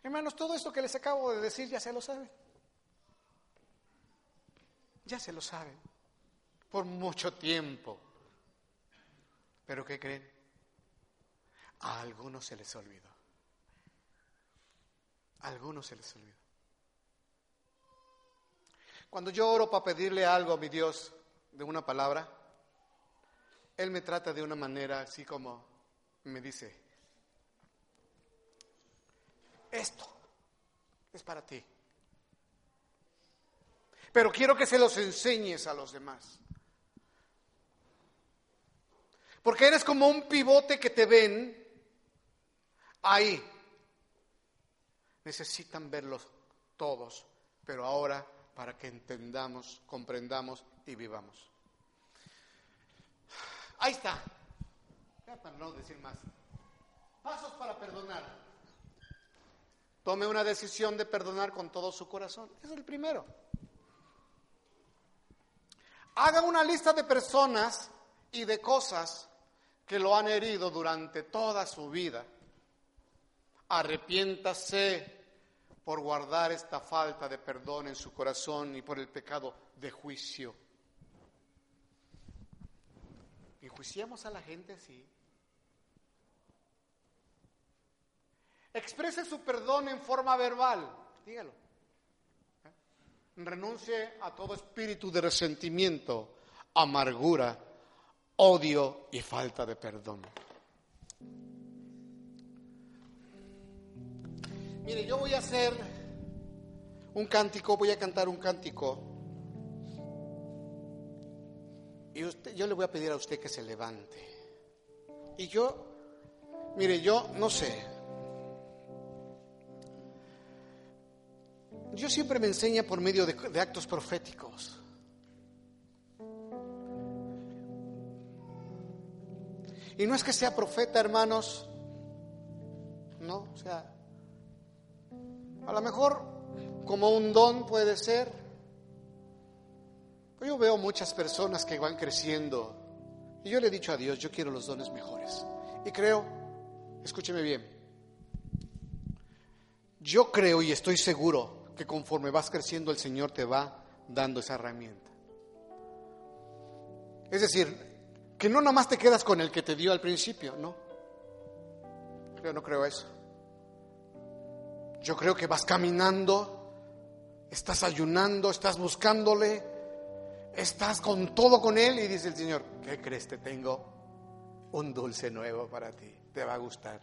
Hermanos, todo esto que les acabo de decir ya se lo saben. Ya se lo saben. Por mucho tiempo. Pero ¿qué creen? A algunos se les olvidó. Algunos se les olvidó. Cuando yo oro para pedirle algo a mi Dios de una palabra, Él me trata de una manera así como me dice, esto es para ti. Pero quiero que se los enseñes a los demás. Porque eres como un pivote que te ven ahí. Necesitan verlos todos, pero ahora para que entendamos, comprendamos y vivamos. Ahí está. Ya para no decir más. Pasos para perdonar. Tome una decisión de perdonar con todo su corazón. es el primero. Haga una lista de personas y de cosas que lo han herido durante toda su vida. Arrepiéntase por guardar esta falta de perdón en su corazón y por el pecado de juicio. ¿Enjuiciamos a la gente así? Exprese su perdón en forma verbal, dígalo. Renuncie a todo espíritu de resentimiento, amargura, odio y falta de perdón. Mire, yo voy a hacer un cántico, voy a cantar un cántico. Y yo le voy a pedir a usted que se levante. Y yo, mire, yo no sé. Dios siempre me enseña por medio de actos proféticos. Y no es que sea profeta, hermanos. No, o sea, a lo mejor como un don puede ser. Yo veo muchas personas que van creciendo y yo le he dicho a Dios, yo quiero los dones mejores. Y creo, escúcheme bien, yo creo y estoy seguro que conforme vas creciendo el Señor te va dando esa herramienta. Es decir, que no nomás te quedas con el que te dio al principio, no. Yo no creo eso. Yo creo que vas caminando, estás ayunando, estás buscándole, estás con todo con Él y dice el Señor, ¿qué crees? Te tengo un dulce nuevo para ti, te va a gustar.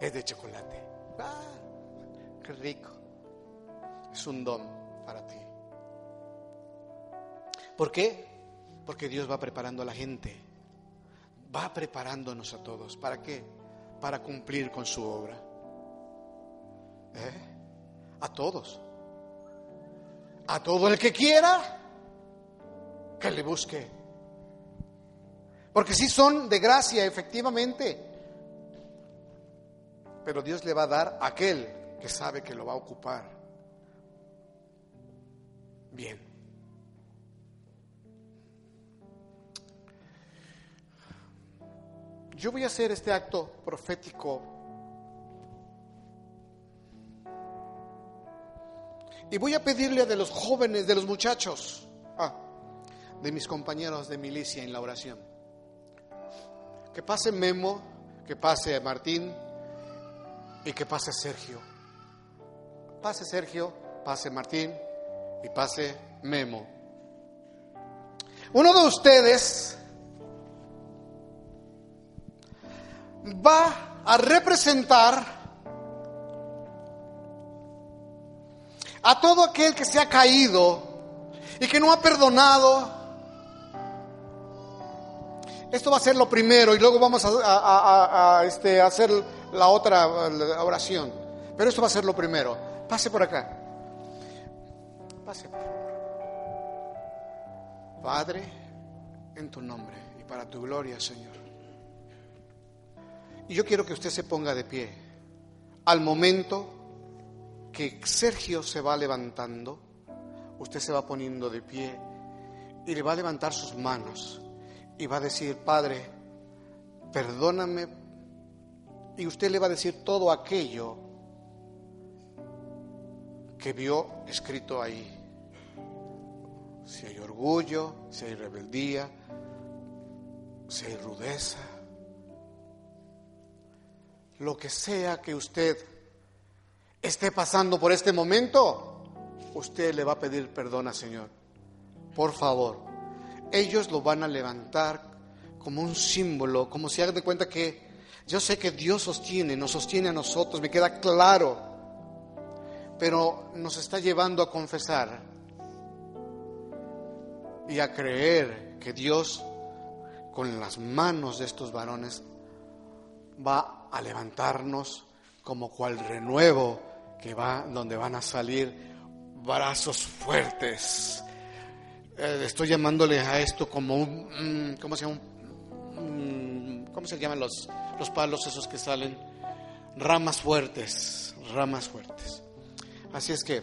Es de chocolate. Ah, qué rico. Es un don para ti. ¿Por qué? Porque Dios va preparando a la gente. Va preparándonos a todos. ¿Para qué? Para cumplir con su obra. ¿Eh? A todos. A todo el que quiera, que le busque. Porque si son de gracia, efectivamente. Pero Dios le va a dar a aquel que sabe que lo va a ocupar. Bien. Yo voy a hacer este acto profético Y voy a pedirle de los jóvenes, de los muchachos, ah, de mis compañeros de milicia en la oración, que pase Memo, que pase Martín y que pase Sergio. Pase Sergio, pase Martín y pase Memo. Uno de ustedes va a representar a todo aquel que se ha caído y que no ha perdonado. Esto va a ser lo primero y luego vamos a, este, hacer la otra oración. Pero esto va a ser lo primero. Pase por acá. Pase por favor. Padre, en tu nombre y para tu gloria, Señor. Y yo quiero que usted se ponga de pie al momento que Sergio se va levantando, usted se va poniendo de pie y le va a levantar sus manos y va a decir, Padre, perdóname. Y usted le va a decir todo aquello que vio escrito ahí. Si hay orgullo, si hay rebeldía, si hay rudeza, lo que sea que usted esté pasando por este momento, usted le va a pedir perdón al Señor. Por favor, ellos lo van a levantar como un símbolo, como si hagan de cuenta que yo sé que Dios sostiene, nos sostiene a nosotros, me queda claro, pero nos está llevando a confesar y a creer que Dios con las manos de estos varones va a levantarnos como cual renuevo que va donde van a salir brazos fuertes. Eh, estoy llamándole a esto como un, mm, ¿cómo se llama? Mm, ¿Cómo se llaman los, los palos esos que salen? Ramas fuertes, ramas fuertes. Así es que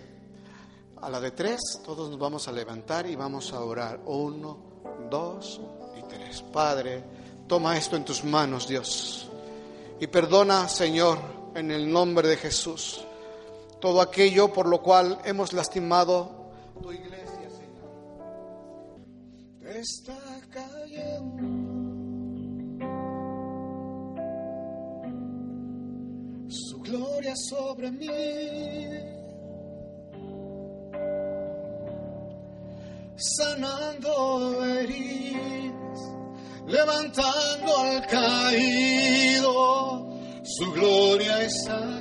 a la de tres todos nos vamos a levantar y vamos a orar. Uno, dos y tres. Padre, toma esto en tus manos, Dios. Y perdona, Señor, en el nombre de Jesús, todo aquello por lo cual hemos lastimado tu iglesia, Señor. está cayendo. Su gloria sobre mí. Sanando heridas, levantando al caído, su gloria está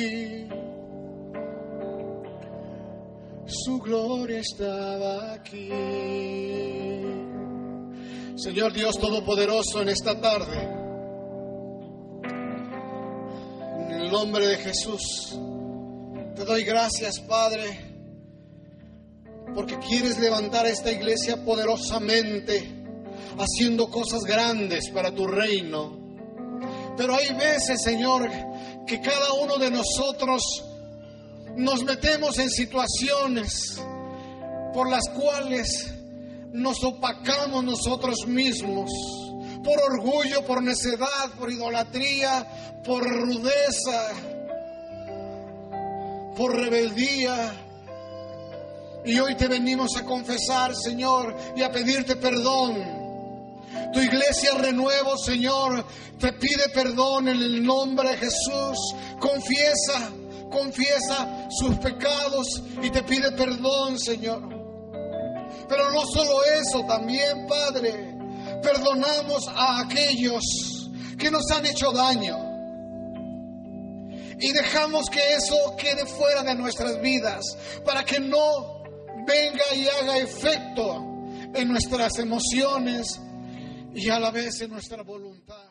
Su gloria estaba aquí. Señor Dios Todopoderoso, en esta tarde, en el nombre de Jesús, te doy gracias, Padre, porque quieres levantar esta iglesia poderosamente, haciendo cosas grandes para tu reino. Pero hay veces, Señor, que cada uno de nosotros nos metemos en situaciones por las cuales nos opacamos nosotros mismos, por orgullo, por necedad, por idolatría, por rudeza, por rebeldía. Y hoy te venimos a confesar, Señor, y a pedirte perdón. Tu iglesia renuevo, Señor, te pide perdón en el nombre de Jesús. Confiesa, confiesa sus pecados y te pide perdón, Señor. Pero no solo eso, también, Padre, perdonamos a aquellos que nos han hecho daño. Y dejamos que eso quede fuera de nuestras vidas para que no venga y haga efecto en nuestras emociones y a la vez en nuestra voluntad.